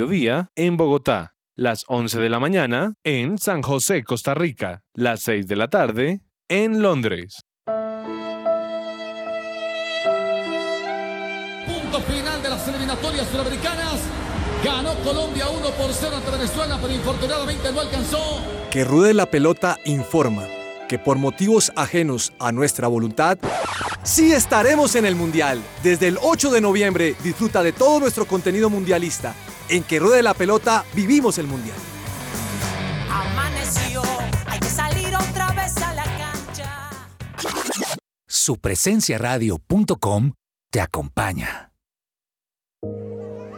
mediodía en Bogotá, las 11 de la mañana en San José, Costa Rica, las 6 de la tarde en Londres. Punto final de las eliminatorias sudamericanas. Ganó Colombia 1 por 0 ante Venezuela, pero infortunadamente no alcanzó. Que Ruede la Pelota informa que por motivos ajenos a nuestra voluntad, sí estaremos en el Mundial. Desde el 8 de noviembre disfruta de todo nuestro contenido mundialista. En Que Ruede la Pelota vivimos el Mundial. Amaneció, hay que salir otra vez a la cancha. Supresenciaradio.com te acompaña.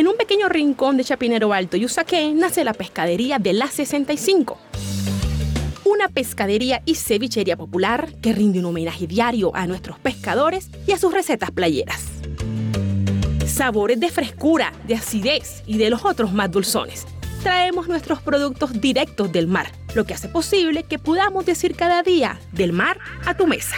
En un pequeño rincón de Chapinero Alto y Usaquén nace la pescadería de la 65. Una pescadería y cevichería popular que rinde un homenaje diario a nuestros pescadores y a sus recetas playeras. Sabores de frescura, de acidez y de los otros más dulzones. Traemos nuestros productos directos del mar, lo que hace posible que podamos decir cada día del mar a tu mesa.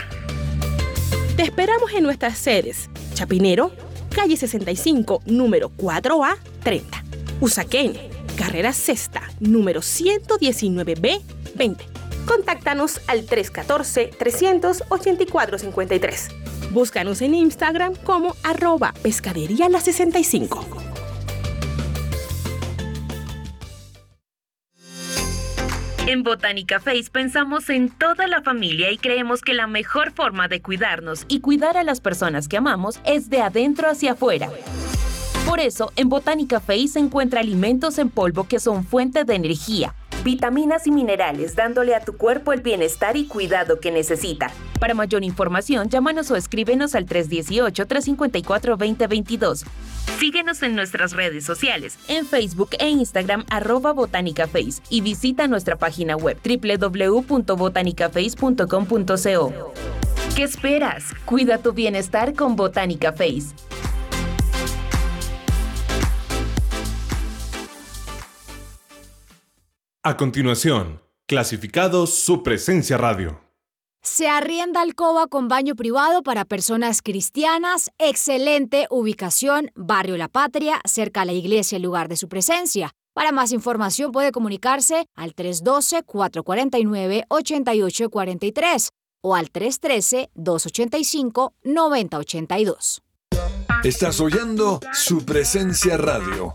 Te esperamos en nuestras sedes, Chapinero, calle 65, número 4A 30. Usaquén, carrera sexta, número 119B 20. Contáctanos al 314-384-53. Búscanos en Instagram como arroba pescadería la 65. En Botánica Face pensamos en toda la familia y creemos que la mejor forma de cuidarnos y cuidar a las personas que amamos es de adentro hacia afuera. Por eso, en Botánica Face se encuentra alimentos en polvo que son fuente de energía, vitaminas y minerales, dándole a tu cuerpo el bienestar y cuidado que necesita. Para mayor información, llámanos o escríbenos al 318-354-2022. Síguenos en nuestras redes sociales, en Facebook e Instagram arroba botánicaface y visita nuestra página web www.botanicaface.com.co. ¿Qué esperas? Cuida tu bienestar con Botánica Face. A continuación, clasificados su presencia radio. Se arrienda alcoba con baño privado para personas cristianas. Excelente ubicación, Barrio La Patria, cerca a la iglesia, el lugar de su presencia. Para más información puede comunicarse al 312-449-8843 o al 313-285-9082. Estás oyendo su presencia radio.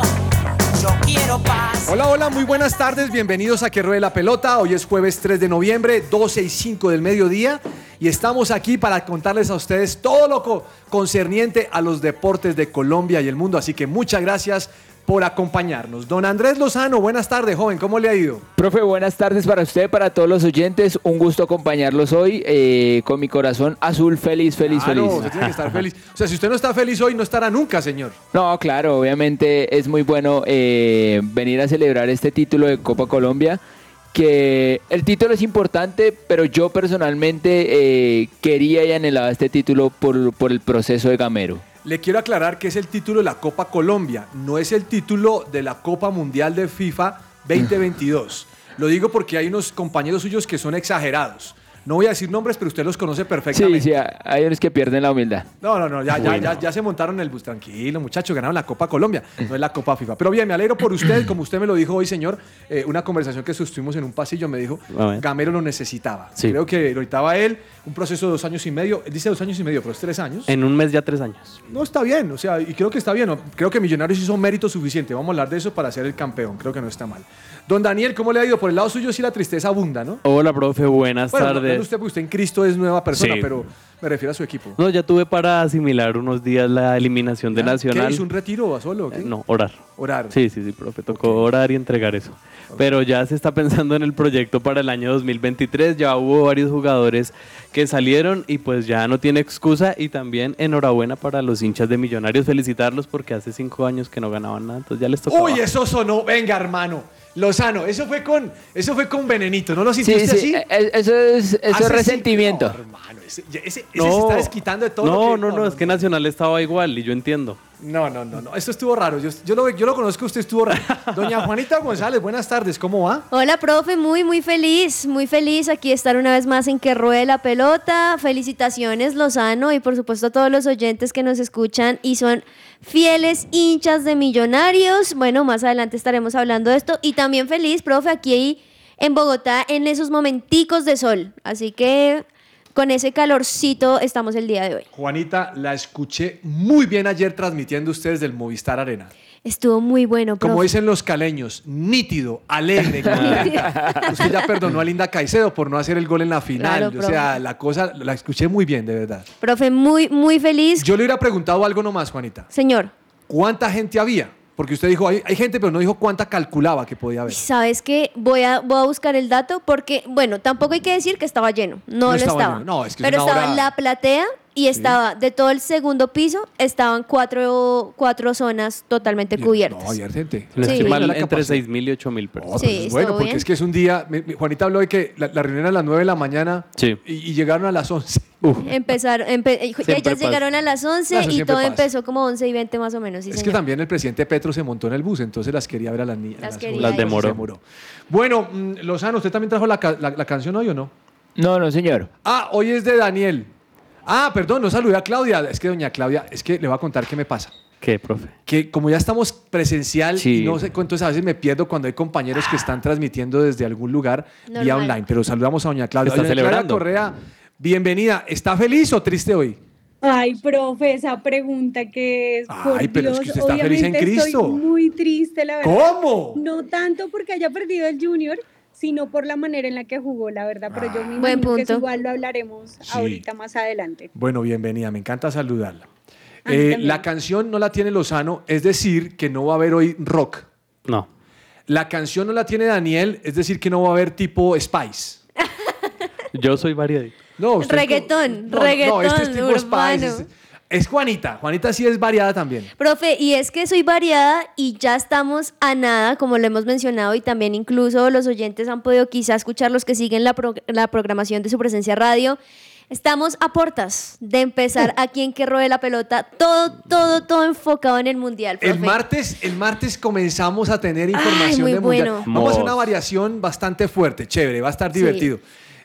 Hola, hola, muy buenas tardes, bienvenidos a Que Ruede la Pelota. Hoy es jueves 3 de noviembre, 12 y 5 del mediodía. y estamos aquí para contarles a ustedes todo lo co- concerniente a los deportes de Colombia y el mundo. Así que muchas gracias por acompañarnos. Don Andrés Lozano, buenas tardes, joven, ¿cómo le ha ido? Profe, buenas tardes para usted, para todos los oyentes. Un gusto acompañarlos hoy eh, con mi corazón azul, feliz, feliz, Claro, feliz. usted tiene que estar feliz. O sea, si usted no está feliz hoy, no estará nunca, señor. No, claro, obviamente es muy bueno eh, venir a celebrar este título de Copa Colombia. Que el título es importante, pero yo personalmente eh, quería y anhelaba este título por, por el proceso de Gamero. Le quiero aclarar que es el título de la Copa Colombia, no es el título de la Copa Mundial de FIFA 2022. Lo digo porque hay unos compañeros suyos que son exagerados. No voy a decir nombres, pero usted los conoce Sí, perfectamente. sí, hay unos que pierden la humildad. No, no, no, ya, ya, ya, ya se montaron en el bus. Tranquilo, muchachos, ganaron la Copa Colombia, no es la Copa FIFA. Pero bien, me alegro por usted, como usted me lo dijo hoy, señor. eh, una conversación que sostuvimos en un pasillo me dijo. Gamero lo necesitaba. Sí. Creo que lo necesitaba él, un proceso de dos años y medio. Él dice dos años y medio, pero es tres años. En un mes ya tres años. No está bien, o sea, y creo que está bien. ¿no? Creo que Millonarios hizo mérito suficiente. Vamos a hablar de eso para ser el campeón. Creo que no está mal. Don Daniel, ¿cómo le ha ido? Por el lado suyo sí la tristeza abunda, ¿no? Hola, profe, buenas bueno, no- usted, porque usted en Cristo es nueva persona, Sí. pero me refiero a su equipo. No, ya tuve para asimilar unos días la eliminación de. Nacional. ¿Qué hizo? ¿Un retiro a solo? Eh, No, orar. Orar. Sí, sí, sí, profe. Tocó orar y entregar eso. Pero ya se está pensando en el proyecto para el año 2023. Ya hubo varios jugadores que salieron y pues ya no tiene excusa. Y también enhorabuena para los hinchas de Millonarios. Felicitarlos porque hace cinco años que no ganaban nada. Entonces ya les tocó. Uy, eso sonó. Venga, hermano. Lozano, eso fue con, eso fue con venenito, ¿no lo Sí, sintiste sí, así? eh, eso es, eso es resentimiento. no, hermano, ese, ese- ese se está desquitando de todo lo No, que- no, no, es que Nacional estaba igual y yo entiendo. No, no, no, no. Esto estuvo raro. Yo, yo, lo, yo lo conozco, usted estuvo raro. Doña Juanita González, buenas tardes. ¿Cómo va? Hola, profe, muy, muy feliz, muy feliz aquí estar una vez más en Que Ruede la Pelota. Felicitaciones, Lozano, y por supuesto a todos los oyentes que nos escuchan y son fieles hinchas de millonarios. Bueno, más adelante estaremos hablando de esto. Y también feliz, profe, aquí en Bogotá en esos momenticos de sol. Así que con ese calorcito estamos el día de hoy. Juanita, la escuché muy bien ayer transmitiendo ustedes del Movistar Arena. Estuvo muy bueno, profe. Como dicen los caleños, nítido, alegre. Usted ya perdonó a Linda Caicedo por no hacer el gol en la final. Claro, o sea, la cosa la escuché muy bien, de verdad. Profe, muy, muy feliz. Yo le hubiera preguntado algo nomás, Juanita. Señor, ¿Cuánta gente había? Porque usted dijo, hay, hay gente, pero no dijo cuánta calculaba que podía haber. ¿Sabes qué? Voy a, voy a buscar el dato porque, bueno, tampoco hay que decir que estaba lleno. No, No lo estaba estaba. No, es que Pero estaba hora- en la platea y estaba de todo el segundo piso, estaban cuatro, cuatro zonas totalmente cubiertas. No, había gente. Sí. mal, La entre capacidad. 6 mil y 8 mil personas. Sí, Pues bueno, porque bien. es que es un día. Juanita habló de que la, la reunión era a las 9 de la mañana Sí. y, y llegaron a las 11. Empezaron, empe- ellas pasa. llegaron a las 11 Eso y todo pasa. empezó como 11 y 20 más o menos. sí, es que también el presidente Petro se montó en el bus, entonces las quería ver a las niñas. Las Las ir. demoró. Se demoró. Bueno, mm, Lozano, ¿usted también trajo la, la- la canción hoy o no? No, no, señor. Ah, hoy es de Daniel. Ah, perdón, no saludé a Claudia. Es que doña Claudia, es que le voy a contar qué me pasa. ¿Qué, profe? Que como ya estamos presencial Sí. y no sé cuántos a veces me pierdo cuando hay compañeros que están transmitiendo desde algún lugar vía Normal. online. Pero saludamos a doña Claudia. Está Doña Claudia celebrando. Correa, bienvenida. ¿Está feliz o triste hoy? Ay, profe, esa pregunta que es. por Ay, pero es que Dios, usted está feliz en obviamente Cristo. Estoy muy triste, la verdad. ¿Cómo? No tanto porque haya perdido el Junior, sino por la manera en la que jugó, la verdad. Pero yo me Buen imagino que igual lo hablaremos Sí. ahorita más adelante. Bueno, bienvenida, me encanta saludarla. Eh, la canción no la tiene Lozano, es decir, que no va a haber hoy rock. No. La canción no la tiene Daniel, es decir, que no va a haber tipo Spice. Yo soy variadito. No, Reggaetón, no, reggaetón no, este es tipo urbano. Spice. Es, Juanita. Juanita sí es variada también. Profe, y es que soy variada y ya estamos a nada, como lo hemos mencionado, y también incluso los oyentes han podido quizá escuchar los que siguen la, pro- la programación de su presencia radio. Estamos a portas de empezar aquí en Que Rode la Pelota, todo, todo, todo enfocado en el Mundial, profe. El martes, el martes comenzamos a tener información muy de mundial. bueno. Vamos a hacer una variación bastante fuerte, chévere, va a estar Sí.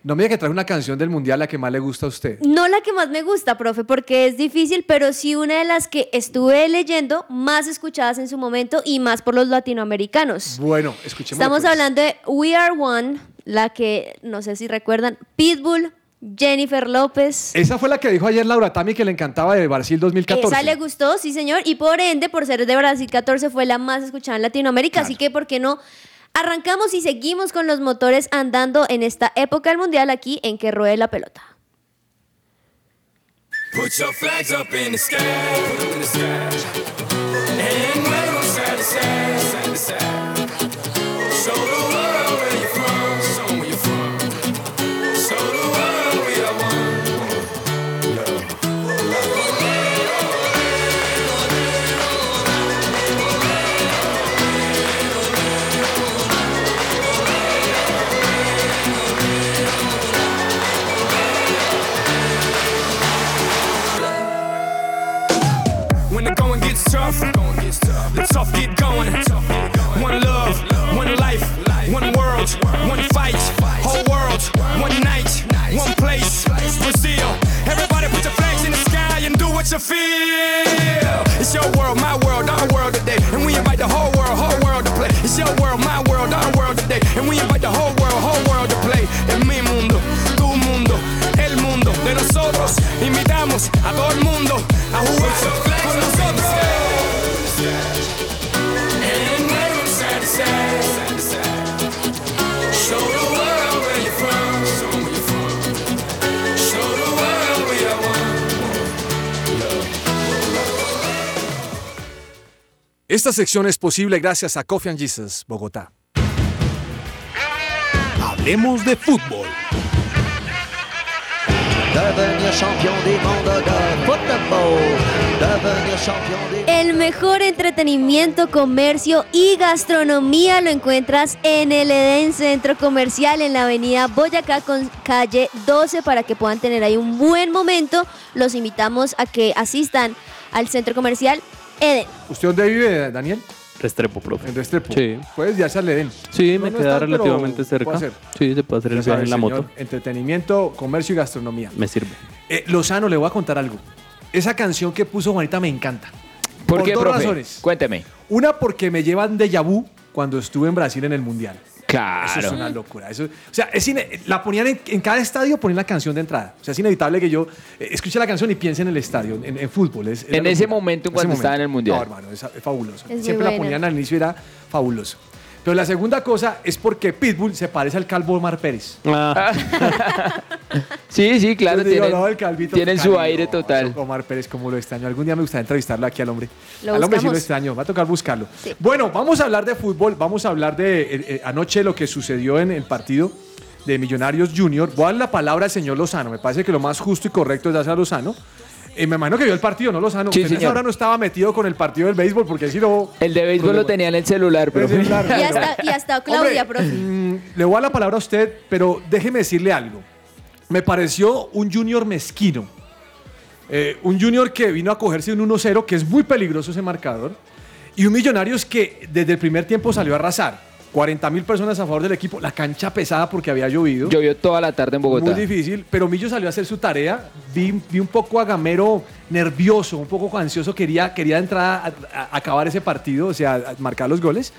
No me diga que trae una canción del mundial la que más le gusta a usted. No la que más me gusta, profe, porque es difícil, pero sí una de las que estuve leyendo más escuchadas en su momento y más por los latinoamericanos. Bueno, escuchemos. Estamos hablando de We Are One, la que, no sé si recuerdan, Pitbull, Jennifer López. Esa fue la que dijo ayer Laura Tami que le encantaba de Brasil 2014. Esa le gustó, sí señor, y por ende, por ser de Brasil 14, fue la más escuchada en Latinoamérica, así que, ¿por qué no? Arrancamos y seguimos con los motores andando en esta época del mundial aquí en que ruede la pelota. One night, one place, Brazil. Everybody put your flags in the sky and do what you feel. It's your world, my world, our world today. And we invite the whole world, whole world to play. It's your world, my world, our world today. And we invite the whole world, whole world to play. En mi mundo, tu mundo, el mundo de nosotros. Invitamos a todo el mundo a jugar con nosotros. Esta sección es posible gracias a Coffee and Jesus, Bogotá. Hablemos de fútbol. El mejor entretenimiento, comercio y gastronomía lo encuentras en el Eden Centro Comercial en la avenida Boyacá con calle 12 para que puedan tener ahí un buen momento. Los invitamos a que asistan al Centro Comercial Eden. ¿Usted dónde vive, Daniel? Restrepo, profe. En Restrepo. Sí. Puedes ya al Edén. Sí, me No, queda tan, relativamente puede cerca. Sí, se puede hacer el viaje en la moto. Entretenimiento, comercio y gastronomía. Me sirve. Eh, Lozano, le voy a contar algo. Esa canción que puso Juanita me encanta. ¿Por, qué, dos profe? razones. Cuénteme. Una, porque me llevan de vu cuando estuve en Brasil en el Mundial. Claro. Eso es una locura. Eso, o sea, es la ponían en, en cada estadio, ponían la canción de entrada. O sea, es inevitable que yo eh, escuche la canción y piense en el estadio, en, en fútbol. Es- es la En ese locura. momento, En cuando ese estaba en el Mundial. No, hermano, es, es fabuloso. Es Siempre la ponían al inicio y era fabuloso. Pero la segunda cosa es porque Pitbull se parece al calvo Omar Pérez. Sí, sí, claro. Yo digo, Tienen, no, el calvito tienen su aire total. Omar Pérez, como lo extraño. Algún día me gustaría entrevistarlo aquí al hombre. Lo al hombre sí lo extraño, va a tocar buscarlo. Bueno, vamos a hablar de fútbol, vamos a hablar de eh, eh, anoche lo que sucedió en el partido de Millonarios Junior. Voy a dar la palabra al señor Lozano. Me parece que lo más justo y correcto es darse a Lozano. Eh, me imagino que vio el partido, ¿no, Lozano? Sí, Usted en esa señor. hora no estaba metido con el partido del béisbol porque si no... El de béisbol lo tenía en el celular, profe. Y hasta, y hasta Claudia, Hombre, profe. mm, le voy a dar la palabra a usted, pero déjeme decirle algo. Me pareció un junior mezquino. Eh, un junior que vino a cogerse un 1-0, que es muy peligroso ese marcador. Y un Millonarios que desde el primer tiempo salió a arrasar. 40 mil personas a favor del equipo. La cancha pesada porque había llovido. Llovió toda la tarde en Bogotá. Muy difícil, pero Millo salió a hacer su tarea. Vi, vi un poco a Gamero nervioso, un poco ansioso. Quería, quería entrar a, a- acabar ese partido, o sea, a marcar los goles.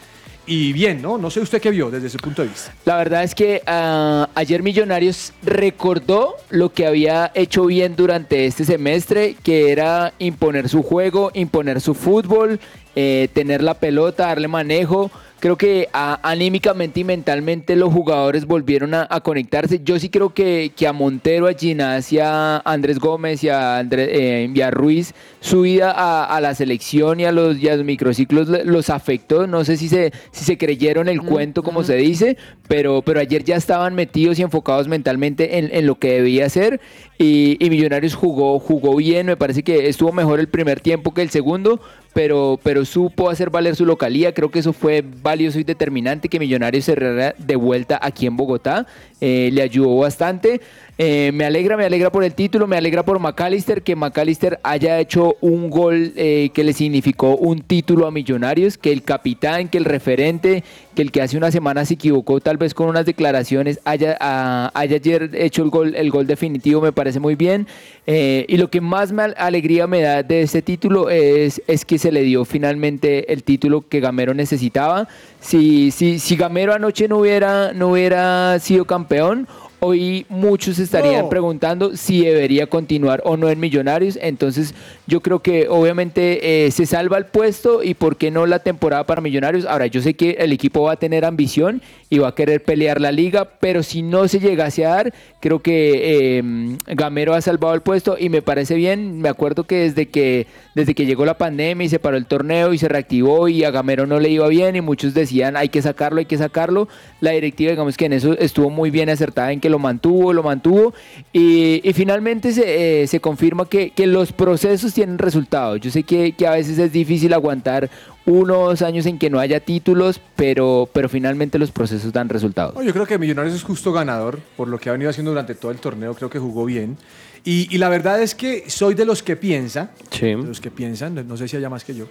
Y bien, ¿no? No sé usted qué vio desde su punto de vista. La verdad es que ah, ayer Millonarios recordó lo que había hecho bien durante este semestre, que era imponer su juego, imponer su fútbol, eh, tener la pelota, darle manejo. Creo que ah, anímicamente y mentalmente los jugadores volvieron a, a conectarse. Yo sí creo que, que a Montero, a Ginás y a Andrés Gómez y a, André- eh, y a Ruiz, su ida a, a la selección y a los, y a los microciclos los afectó. No sé si se, si se creyeron el cuento, como se dice, pero, pero ayer ya estaban metidos y enfocados mentalmente en, en lo que debía hacer. Y, y Millonarios jugó, jugó bien, me parece que estuvo mejor el primer tiempo que el segundo, pero, pero supo hacer valer su localía. Creo que eso fue valioso y determinante que Millonarios cerrara de vuelta aquí en Bogotá. Eh, le ayudó bastante. Eh, me alegra, me alegra por el título, me alegra por McAllister, que McAllister haya hecho un gol eh, que le significó un título a Millonarios, que el capitán, que el referente, que el que hace una semana se equivocó tal vez con unas declaraciones, haya, haya ayer hecho el gol, el gol definitivo, me parece muy bien. Y lo que más me al- alegría me da de este título es, es que se le dio finalmente el título que Gamero necesitaba. Si, si, si Gamero anoche no hubiera, no hubiera sido campeón, campeón hoy muchos estarían No. preguntando si debería continuar o no en Millonarios. Entonces, yo creo que obviamente eh, se salva el puesto y por qué no la temporada para Millonarios. Ahora, yo sé que el equipo va a tener ambición y va a querer pelear la liga, pero si no se llegase a dar, creo que eh, Gamero ha salvado el puesto y me parece bien. Me acuerdo que desde que desde que llegó la pandemia y se paró el torneo y se reactivó y a Gamero no le iba bien y muchos decían hay que sacarlo, hay que sacarlo. La directiva, digamos que en eso estuvo muy bien acertada en que lo mantuvo, lo mantuvo y, y finalmente se, eh, se confirma que, que los procesos tienen resultados. Yo sé que, que a veces es difícil aguantar unos años en que no haya títulos, pero, pero finalmente los procesos dan resultados. Yo creo que Millonarios es justo ganador por lo que ha venido haciendo durante todo el torneo. Creo que jugó bien. Y, y la verdad es que soy de los que piensa, de los que piensan, no sé si haya más que yo,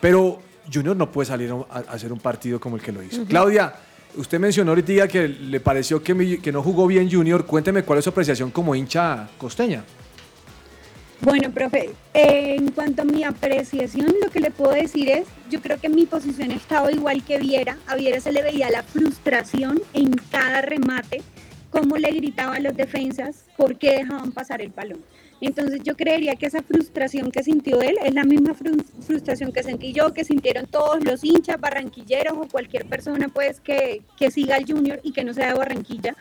pero Junior no puede salir a, a hacer un partido como el que lo hizo. Ujú. Claudia, usted mencionó ahorita que le pareció que, mi- que no jugó bien Junior. Cuénteme cuál es su apreciación como hincha costeña. Bueno, profe, eh, en cuanto a mi apreciación, lo que le puedo decir es, yo creo que mi posición estaba igual que Viera. A Viera se le veía la frustración en cada remate, cómo le gritaban a los defensas, por qué dejaban pasar el balón. Entonces yo creería que esa frustración que sintió él es la misma fru- frustración que sentí yo, que sintieron todos los hinchas, barranquilleros o cualquier persona pues que, que siga al Junior y que no sea de Barranquilla.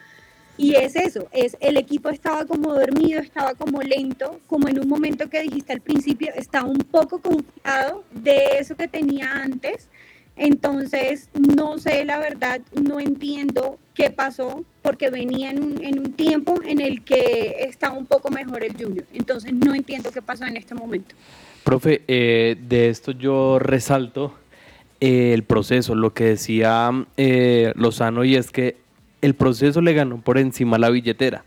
Y es eso, es el equipo estaba como dormido, estaba como lento, como en un momento que dijiste al principio, estaba un poco confiado de eso que tenía antes. Entonces, no sé, la verdad, no entiendo qué pasó, porque venía en un, en un tiempo en el que estaba un poco mejor el Junior. Entonces, no entiendo qué pasó en este momento. Profe, eh, de esto yo resalto eh, el proceso, lo que decía eh, Lozano, y es que el proceso le ganó por encima la billetera,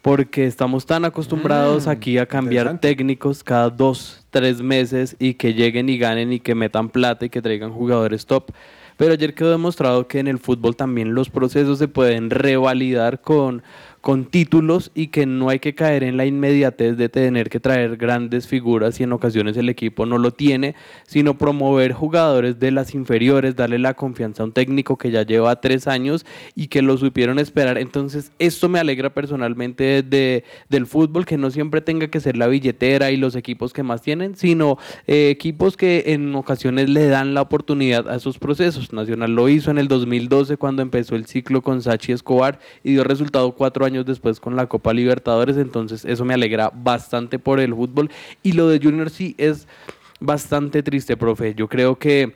porque estamos tan acostumbrados Mm, aquí a cambiar técnicos cada dos, tres meses y que lleguen y ganen y que metan plata y que traigan jugadores top. Pero ayer quedó demostrado que en el fútbol también los procesos se pueden revalidar con, con títulos y que no hay que caer en la inmediatez de tener que traer grandes figuras y en ocasiones el equipo no lo tiene, sino promover jugadores de las inferiores, darle la confianza a un técnico que ya lleva tres años y que lo supieron esperar. Entonces, esto me alegra personalmente de, del fútbol, que no siempre tenga que ser la billetera y los equipos que más tienen, sino eh, equipos que en ocasiones le dan la oportunidad a esos procesos. Nacional lo hizo en el 2012 cuando empezó el ciclo con Sachi Escobar y dio resultado cuatro años después con la Copa Libertadores, entonces eso me alegra bastante por el fútbol. Y lo de Junior sí es bastante triste, profe. Yo creo que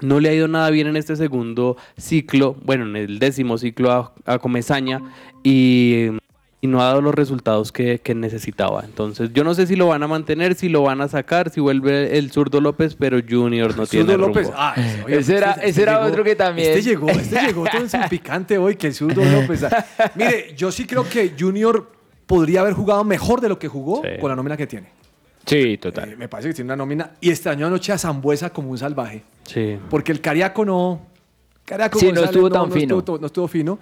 no le ha ido nada bien en este segundo ciclo, bueno, en el décimo ciclo a, a Comesaña y, y no ha dado los resultados que, que necesitaba. Entonces, yo no sé si lo van a mantener, si lo van a sacar, si vuelve el zurdo López, pero Junior no tiene Zurdo López. rumbo. Ah, ese, oye, Ese era- ese era otro que también- Este llegó, este llegó todo en su picante hoy que el Zurdo López. Ah, Mire, yo sí creo que Junior podría haber jugado mejor de lo que jugó con la nómina que tiene. Sí, total. Eh, me parece que tiene una nómina. Y extrañó anoche a Zambuesa como un salvaje. Sí. Porque el Cariaco no. Cariaco Sí, no estuvo tan fino. estuvo- no estuvo fino.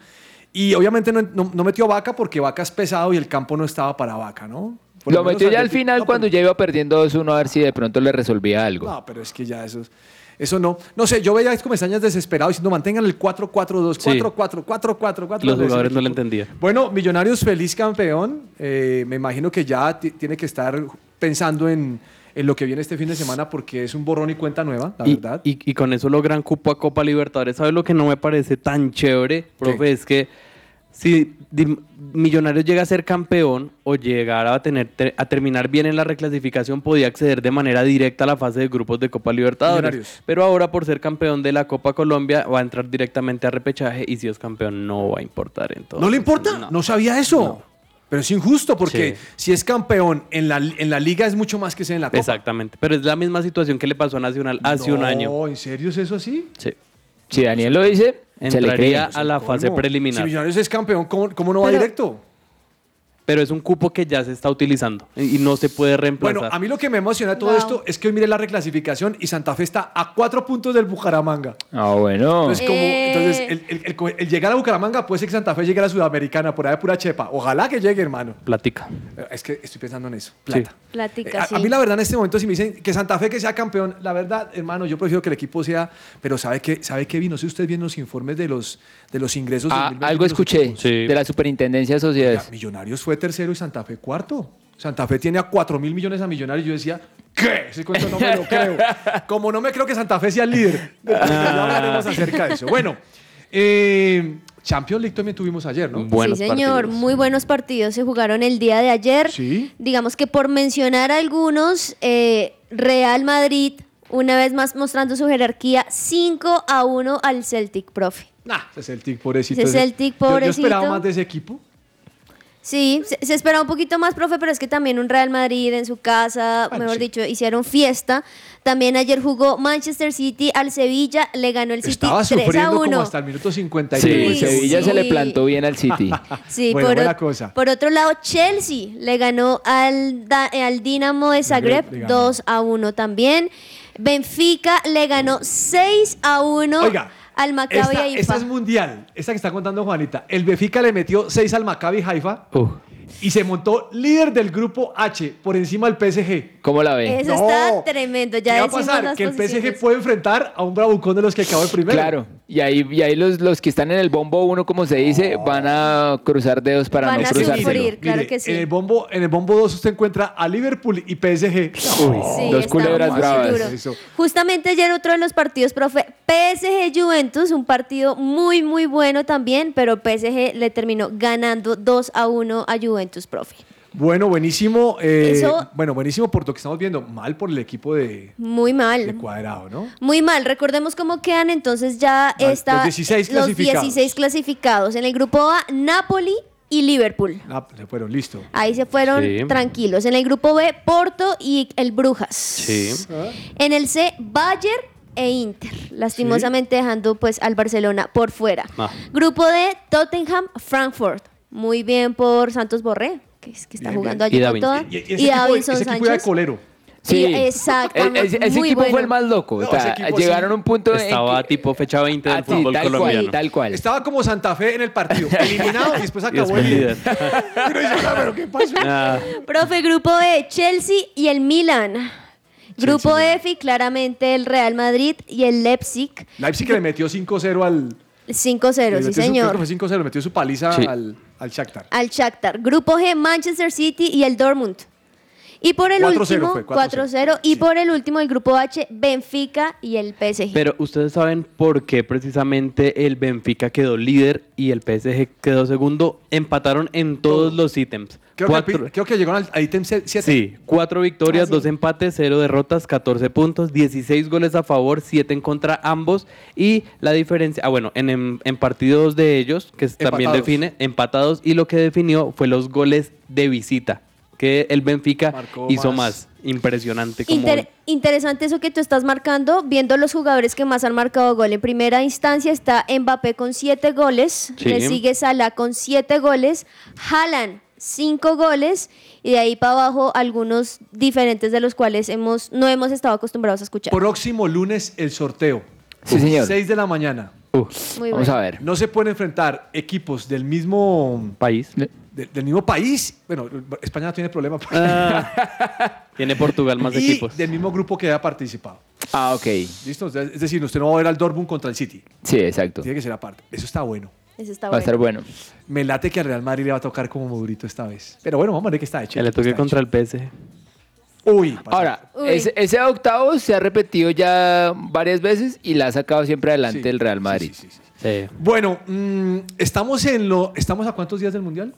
Y obviamente no, no- no metió Vaca porque Vaca es pesado y el campo no estaba para Vaca, ¿no? Por Lo metió ya al final no, cuando ya iba perdiendo 2-1 a ver si de pronto le resolvía algo. No, pero es que ya eso, eso no. No sé, yo veía a Comesañas desesperado diciendo mantengan el 4-4-2, Sí. 4-4, 4-4-4. Los jugadores no lo entendían. Bueno, Millonarios feliz campeón. Eh, me imagino que ya ti- tiene que estar pensando en, en lo que viene este fin de semana porque es un borrón y cuenta nueva, la Y, verdad. y- y con eso logran cupo a Copa Libertadores. ¿Sabes lo que no me parece tan chévere, profe? Es que si Millonarios llega a ser campeón o llegara a, tener, te- a terminar bien en la reclasificación, podía acceder de manera directa a la fase de grupos de Copa Libertadores. Pero ahora, por ser campeón de la Copa Colombia, va a entrar directamente a repechaje y si es campeón no va a importar entonces. ¿No le importa? No, sabía eso. Pero es injusto porque Sí. si es campeón en la, en la liga es mucho más que ser en la Copa. Exactamente. Pero es la misma situación que le pasó a Nacional hace un año. No, ¿en serio es eso así? Sí. Si Daniel lo dice. Entraría a la fase ¿Cómo? Si preliminar. Millonarios es campeón, ¿cómo, cómo no va Pero- directo? Pero es un cupo que ya se está utilizando y no se puede reemplazar. Bueno, a mí lo que me emociona de todo esto es que hoy mire la reclasificación y Santa Fe está a cuatro puntos del Bucaramanga. Ah, bueno. Entonces, como, Eh. entonces el, el- el co- el llegar a Bucaramanga puede ser que Santa Fe llegue a la Sudamericana por ahí de pura chepa. Ojalá que llegue, hermano. Platica. Eh, Es que estoy pensando en eso. Plata. Plática, A, sí. a mí la verdad en este momento si me dicen que Santa Fe que sea campeón, la verdad, hermano, yo prefiero que el equipo sea, pero ¿sabe qué? ¿Sabe qué vi? No sé usted viendo los informes de los, de los ingresos. Ah, 2020 algo escuché de la Superintendencia de Sociedades. Millonarios fue tercero y Santa Fe cuarto. Santa Fe tiene a 4 mil millones a Millonarios. Yo decía, ¿qué? Ese cuento no me lo creo. Como no me creo que Santa Fe sea el líder. Ya hablaremos acerca de eso. Bueno, eh, Champions League también tuvimos ayer, ¿no? sí, señor. Muy buenos partidos se jugaron el día de ayer. Sí. Digamos que por mencionar algunos, eh, Real Madrid, una vez más mostrando su jerarquía, 5 a 1 al Celtic, profe. Nah, ese Celtic, pobrecito. Ese Celtic, Yo- Yo, pobrecito. esperaba más de ese equipo. Sí, se, se esperaba un poquito más, profe, pero es que también un Real Madrid en su casa, Bueno, mejor sí. dicho, hicieron fiesta. También ayer jugó Manchester City al Sevilla, le ganó el City Estaba 3 a sufriendo 1. como hasta el minuto 53. Sí, Sevilla se le plantó bien al City. Sí, Bueno, por, buena o- cosa. por otro lado, Chelsea le ganó al, Da- al Dinamo de Zagreb le ganó. 2 a 1 también. Benfica le ganó 6 a 1 Oiga, al Maccabi Esta, Haifa. esta es mundial. Esta que está contando Juanita. El Benfica le metió 6 al Maccabi Haifa y se montó líder del grupo H por encima del PSG. ¿Cómo la ve? Eso No. está tremendo. Ya ¿Qué va a pasar? Que el PSG puede enfrentar a un bravucón de los que acabó el primero. Claro, y ahí, y ahí los, los que están en el bombo uno, como se dice, van a cruzar dedos para Van no a cruzar. sufrir, claro Mire, que sí. En el bombo, en el bombo 2 usted encuentra a Liverpool y PSG. Sí, dos culebras bravas. Justamente ayer otro de los partidos, profe, PSG Juventus, un partido muy, muy bueno también, pero PSG le terminó ganando 2 a 1 a Juventus, profe. Bueno, buenísimo. eh, Eso- Bueno, buenísimo por lo que estamos viendo. Mal por el equipo de, Muy de mal. cuadrado, ¿no? Muy mal, recordemos cómo quedan entonces ya Mal, está los 16 los clasificados. 16 clasificados. En el grupo A, Napoli y Liverpool. Ah, se fueron, listo. Ahí se fueron Sí. tranquilos. En el grupo B, Porto y el Brujas. Sí. En el C, Bayern e Inter. Lastimosamente dejando pues al Barcelona por fuera. Ah. Grupo D, Tottenham, Frankfurt. Muy bien por Santos Borré, que, es que está Bien, jugando allí Y con toda. Y- y ese equipo- Davinson ese equipo era de Sánchez. colero. Sí. Y- exactamente. E- ese equipo fue el más loco. No, o sea, ese equipo llegaron sí. a un punto en Estaba que- tipo fecha 20 del Ah, fútbol tal colombiano. cual, tal cual. Estaba como Santa Fe en el partido. Eliminado y después Y acabó el líder. líder. Pero dice, "Ah, pero ¿qué pasó? Ah, Profe, grupo E, Chelsea y el Milan. Grupo F, y claramente el Real Madrid y el Leipzig. Leipzig que le metió 5-0 al. 5-0, le sí metió su- señor. creo que fue 5-0, metió su paliza Sí. al, al Shakhtar. al Shakhtar. Grupo G, Manchester City y el Dortmund. Y por el 4-0 último, fue, 4-0. 4-0. Y por el último, el grupo H, Benfica y el PSG. Pero ustedes saben por qué precisamente el Benfica quedó líder y el PSG quedó segundo. Empataron en todos los ítems. Creo, que, Cuatro- creo que llegaron al, ítem 7. Sí, cuatro victorias, Ah, sí. empates, cero derrotas, 14 puntos, 16 goles a favor, 7 en contra ambos. Y la diferencia, ah bueno, en, en- en partidos de ellos, que también define, empatados, y lo que definió fue los goles de visita, que el Benfica Marcó hizo más. más. Impresionante. Como Inter- interesante eso que tú estás marcando, viendo los jugadores que más han marcado gol. En primera instancia está Mbappé con 7 goles, Sí. le sigue Salah con 7 goles, Haaland 5 goles y de ahí para abajo algunos diferentes de los cuales hemos no hemos estado acostumbrados a escuchar. Próximo lunes el sorteo. Sí, señor. 6 de la mañana. Muy Vamos bueno. a ver. No se pueden enfrentar equipos del mismo país. de- del mismo país. Bueno, España no tiene problema. Ah, tiene Portugal más y equipos. del mismo grupo que haya participado. Ah, ok. ¿Listo? Es decir, usted no va a ver al Dortmund contra el City. Sí, exacto. Tiene que ser aparte. Eso está bueno. Eso está Va a estar bueno. Me late que al Real Madrid le va a tocar como Modurito esta vez. Pero bueno, vamos a ver qué está hecho. Que le toque contra el PSG. Uy, Ahora, Uy. ese, ese octavo se ha repetido ya varias veces y la ha sacado siempre adelante Sí, el Real Madrid. sí, sí, sí. Sí. Bueno, mm, estamos en lo. ¿Estamos a cuántos días del Mundial?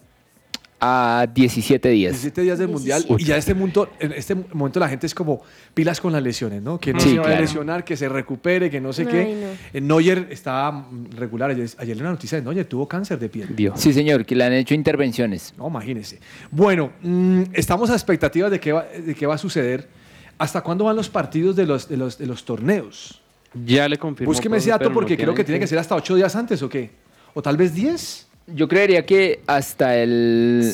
A 17 días. 17 días del Mundial. Y ya este mundo, en este momento la gente es como pilas con las lesiones, ¿no? Que no Sí, se vaya a lesionar, que se recupere, que no sé Ay, qué. no. Eh, Neuer estaba mm, regular. Ayer, ayer una noticia de Neuer, tuvo cáncer de piel. Dios. Sí, señor, que le han hecho intervenciones. No, imagínese. Bueno, mm, estamos a expectativas de qué, va, de qué va a suceder. ¿Hasta cuándo van los partidos de los, de los, de los torneos? Ya le confirmo. Búsqueme ese dato porque creo que tiene que ser hasta ocho días antes o qué. O tal vez 10. Yo creería que hasta el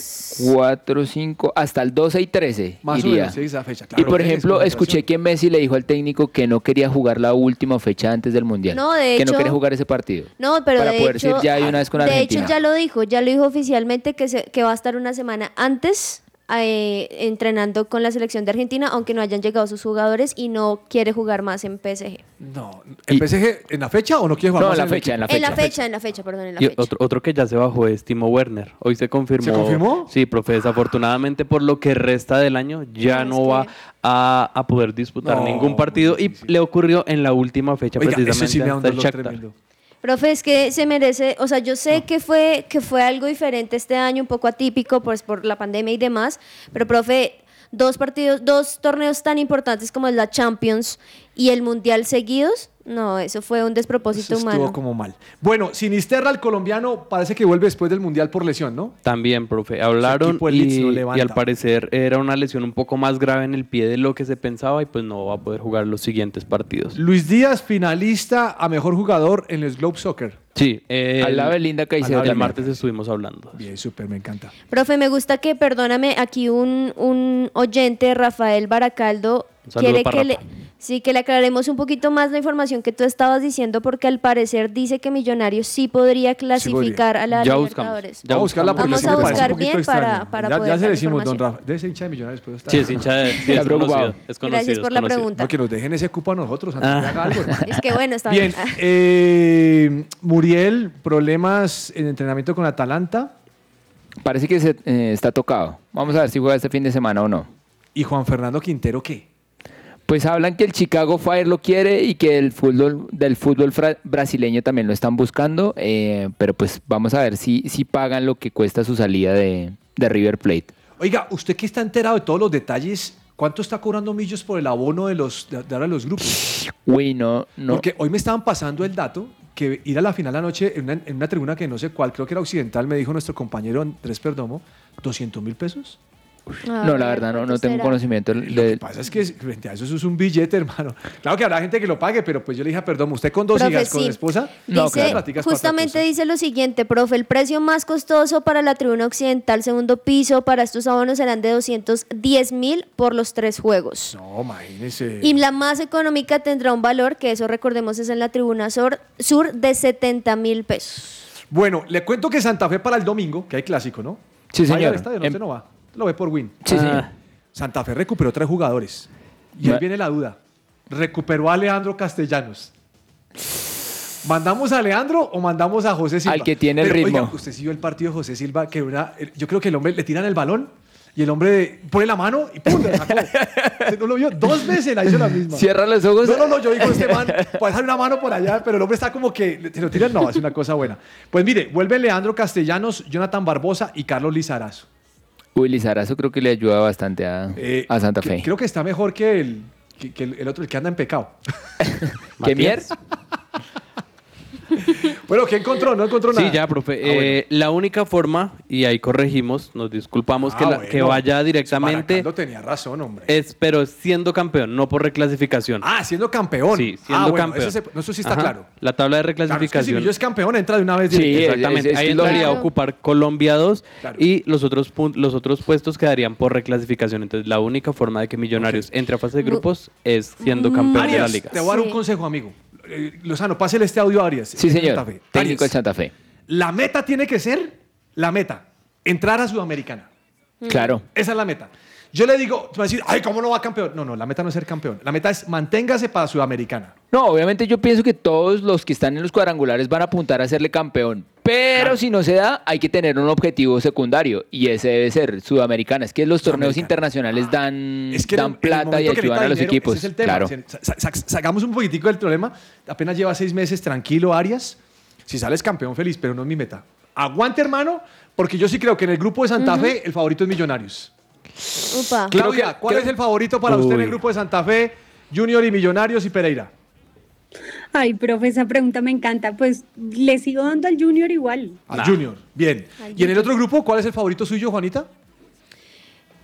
4, 5, hasta el 12 y 13 Más o iría. menos, sí, esa fecha. y Claro, por que es ejemplo, escuché que Messi le dijo al técnico que no quería jugar la última fecha antes del Mundial. No, de que no quería jugar ese partido. No, pero Para de poder hecho, ir ya de una vez con de Argentina. hecho ya lo dijo, ya lo dijo oficialmente que, se- que va a estar una semana antes eh, entrenando con la selección de Argentina, aunque no hayan llegado sus jugadores y no quiere jugar más en PSG. No, ¿en PSG en la fecha o no quiere jugar No, más en la fecha, en la En la fecha, en la fecha, perdón, en la Y fecha. otro, otro que ya se bajó es Timo Werner. Hoy se confirmó. ¿Se confirmó? Sí, profe. Desafortunadamente, por lo que resta del año, ya No, va que- a, a poder disputar No, ningún partido. Y le ocurrió en la última fecha, Oiga, eso precisamente sí me Profe, es que se merece, o sea, yo sé que fue que fue algo diferente este año, un poco atípico, pues por la pandemia y demás, pero profe, dos partidos, dos torneos tan importantes como es la Champions y el Mundial seguidos, no, eso fue un despropósito Eso humano. estuvo como mal. Bueno, Sinisterra, el colombiano, parece que vuelve después del Mundial por lesión, ¿no? También, profe. Hablaron y, y al parecer era una lesión un poco más grave en el pie de lo que se pensaba y pues no va a poder jugar los siguientes partidos. Luis Díaz, finalista a mejor jugador en el Globe Soccer. Sí, eh, Al lado de Linda Caicedo El martes estuvimos hablando. Bien, súper, me encanta. Profe, me gusta que, perdóname, aquí un, un oyente, Rafael Baracaldo, quiere para que le. Sí, que le aclaremos un poquito más la información que tú estabas diciendo, porque al parecer dice que Millonarios sí podría clasificar a la Ya Libertadores. buscamos. Ya Vamos a buscarla Vamos sí buscar bien para- extraño. para ya, poder ya se decimos, don. Rafa, debe ser hincha de Millonarios. Pero está Sí, es hincha de. sí, Está es conocido, es conocido, Gracias es por la pregunta. No, que nos dejen ese cupo a nosotros antes Ah. que haga algo, hermano. Es que bueno, está Bien, bien. eh, Muriel, problemas en entrenamiento con Atalanta. Parece que se, eh, está tocado. Vamos a ver si juega este fin de semana o no. ¿Y Juan Fernando Quintero qué? Pues hablan que el Chicago Fire lo quiere y que el fútbol del fútbol brasileño también lo están buscando, eh, pero pues vamos a ver si, si pagan lo que cuesta su salida de, de River Plate. Oiga, usted que está enterado de todos los detalles, ¿cuánto está cobrando Millos por el abono de los de, de ahora los grupos? Uy, no, no. Porque hoy me estaban pasando el dato que ir a la final anoche en una, en una tribuna que no sé cuál, creo que era occidental, me dijo nuestro compañero Andrés Perdomo, 200 mil pesos. No, la verdad, no, no tengo conocimiento Lo que pasa es que frente a eso, eso es un billete, hermano. Claro que habrá gente que lo pague, pero pues yo le dije a Perdón, usted con dos Profe, hijas, con sí. esposa, Dice, platicas para otra justamente dice lo siguiente, profe, el precio más costoso para la tribuna occidental segundo piso para estos abonos serán de 210 mil por los tres juegos. No, imagínese. Y la más económica tendrá un valor, que eso recordemos es en la tribuna sur, sur de 70 mil pesos. Bueno, le cuento que Santa Fe para el domingo, que hay clásico, ¿no? Sí, ¿Va a ir al señor. estadio? No, Em- usted no va. Lo ve por Win. Sí, señor. Santa Fe recuperó tres jugadores. Y ahí viene la duda. ¿Recuperó a Leandro Castellanos? ¿Mandamos a Leandro o mandamos a José Silva? Al que tiene el ritmo. Oiga, usted siguió el partido de José Silva, que una, yo creo que el hombre le tiran el balón y el hombre pone la mano y ¡pum! le sacó. ¿Usted ¿No lo vio? Dos veces la hizo la misma. Cierra los ojos. No, no, no, yo digo este man, puede dejar una mano por allá, pero el hombre está como que se lo tiran, no, es una cosa buena. Pues mire, vuelve Leandro Castellanos, Jonathan Barbosa y Carlos Lizarazo. Uy, Lizarazo creo que le ayuda bastante a, Eh, a Santa que- Fe. Creo que está mejor que el, que, que el, el otro, el que anda en pecado. ¿Qué mier? Bueno, ¿qué encontró? No encontró nada. Sí, ya, profe. Ah, bueno. Eh, La única forma, y ahí corregimos, nos disculpamos, que, Ah, la- bueno. que vaya directamente, Baracaldo tenía razón, hombre. es, pero siendo campeón, no por reclasificación. Ah, siendo campeón. Sí, Ah, siendo bueno, campeón. Eso, se- no, eso sí está Ajá. claro. La tabla de Claro, es que si reclasificación. Millo es campeón, entra de una vez Sí, directo. Exactamente, es- es ahí que entraría a claro. ocupar Colombia 2 Claro. y los otros, los otros puestos quedarían por reclasificación. Entonces, la única forma de que Millonarios entre a fase de grupos es siendo campeón de la liga. te voy a dar un Sí. consejo, amigo. Eh, Lozano, pásele este audio a Arias. Sí, de señor. Santa Fe. Técnico Arias, del Santa Fe. La meta tiene que ser, la meta, entrar a Sudamericana. Claro. Esa es la meta. Yo le digo, tú vas a decir, ay, ¿cómo no va campeón? No, no, la meta no es ser campeón. La meta es manténgase para Sudamericana. No, obviamente yo pienso que todos los que están en los cuadrangulares van a apuntar a serle campeón. Pero si no se da, hay que tener un objetivo secundario y ese debe ser Sudamericana. Es que los torneos internacionales dan, Es que en dan el plata y ayudan a los dinero, equipos. ese es el tema. Claro. Sa- sa- sa- Sacamos un poquitico del problema. Apenas lleva seis meses tranquilo, Arias. Si sales campeón, feliz, pero no es mi meta. Aguante, hermano, porque yo sí creo que en el grupo de Santa Fe el favorito es Millonarios. Upa. Claudia, ¿cuál es el favorito para usted en el grupo de Santa Fe, Junior y Millonarios y Pereira? Ay, profe, esa pregunta me encanta. Pues le sigo dando al Junior igual. Al Junior. Bien. Al ¿Y en el otro grupo, cuál es el favorito suyo, Juanita?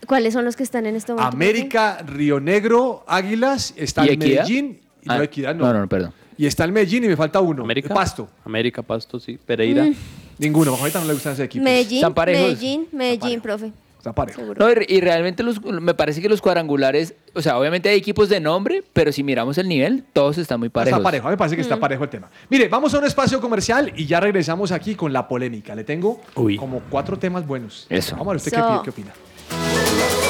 ¿Cuáles son los que están en este momento? América, Río Negro, Águilas, está ¿Y el Equidad? Medellín. Y no, Ah, Equidad no. no, no, perdón. Y está el Medellín y me falta uno. América. Pasto. América, Pasto, sí. Pereira. Mm. Ninguno. A Juanita no le gustan esos equipos. Medellín. Medellín, Medellín, profe. Está parejo. No, y, y realmente los, me parece que los cuadrangulares, o sea, obviamente hay equipos de nombre, pero si miramos el nivel, todos están muy parejos. Está parejo, a mí me parece que está Mm. parejo el tema. Mire, vamos a un espacio comercial y ya regresamos aquí con la polémica. Le tengo como cuatro temas buenos. Eso. Vamos a ver usted qué opina.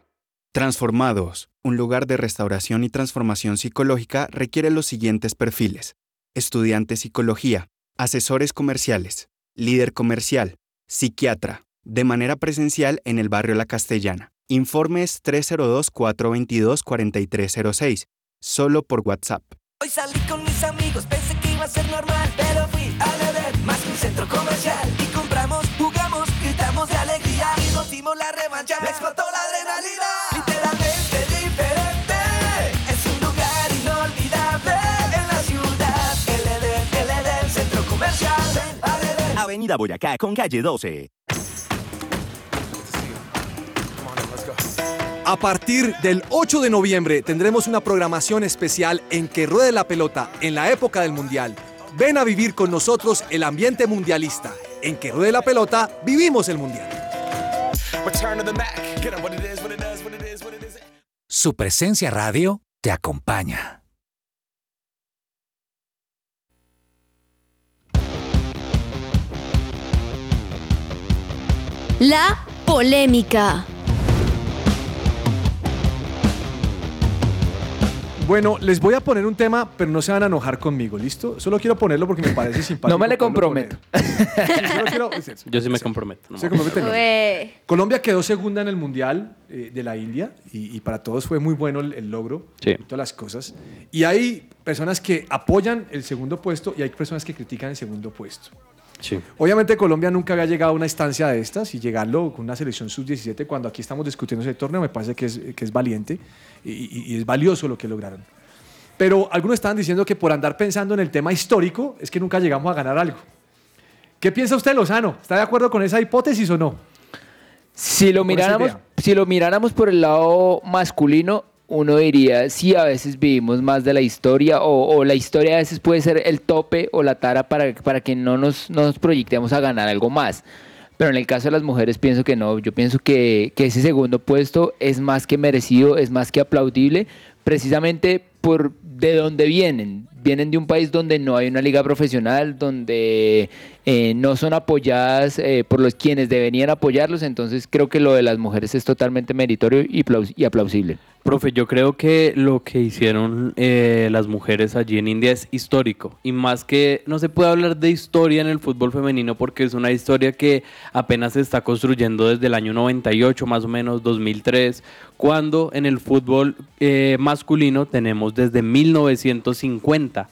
Transformados, un lugar de restauración y transformación psicológica requiere los siguientes perfiles. Estudiante psicología, asesores comerciales, líder comercial, psiquiatra, de manera presencial en el barrio La Castellana. Informes 302-422-4306, solo por WhatsApp. Hoy salí con mis amigos, pensé que iba a ser normal, pero fui a beber más que un centro comercial. Y compramos, jugamos, gritamos de alegría y nos dimos la revancha. Explotó Avenida Boyacá con calle 12. A partir del 8 de noviembre tendremos una programación especial en que ruede la pelota en la época del Mundial. Ven a vivir con nosotros el ambiente mundialista. En que ruede la pelota, vivimos el Mundial. 'em. Su presencia radio te acompaña. La polémica. Bueno, les voy a poner un tema, pero no se van a enojar conmigo, ¿listo? Solo quiero ponerlo porque me parece simpático. No me le comprometo. quiero- es. Yo sí me comprometo. no Se me- compromete, no. Colombia quedó segunda en el Mundial eh, de la India y, y para todos fue muy bueno el, el logro Sí. y todas las cosas. Y hay personas que apoyan el segundo puesto y hay personas que critican el segundo puesto. Sí. Obviamente Colombia nunca había llegado a una instancia de estas y llegarlo con una selección sub-17 cuando aquí estamos discutiendo ese torneo me parece que es, que es valiente y, y- y es valioso lo que lograron. Pero algunos estaban diciendo que por andar pensando en el tema histórico es que nunca llegamos a ganar algo. ¿Qué piensa usted, Lozano? ¿Está de acuerdo con esa hipótesis o no? Si lo miráramos, si lo miráramos por el lado masculino, uno diría, sí, a veces vivimos más de la historia o, o la historia a veces puede ser el tope o la tara para, para que no nos, no nos proyectemos a ganar algo más. Pero en el caso de las mujeres pienso que no, yo pienso que, que ese segundo puesto es más que merecido, es más que aplaudible, precisamente por de dónde vienen. Vienen de un país donde no hay una liga profesional, donde eh, no son apoyadas eh, por los quienes deberían apoyarlos, entonces creo que lo de las mujeres es totalmente meritorio y, y aplausible. Profe, yo creo que lo que hicieron eh, las mujeres allí en India es histórico. Y más que no se puede hablar de historia en el fútbol femenino porque es una historia que apenas se está construyendo desde el año 98, más o menos 2003, cuando en el fútbol eh, masculino tenemos desde 1950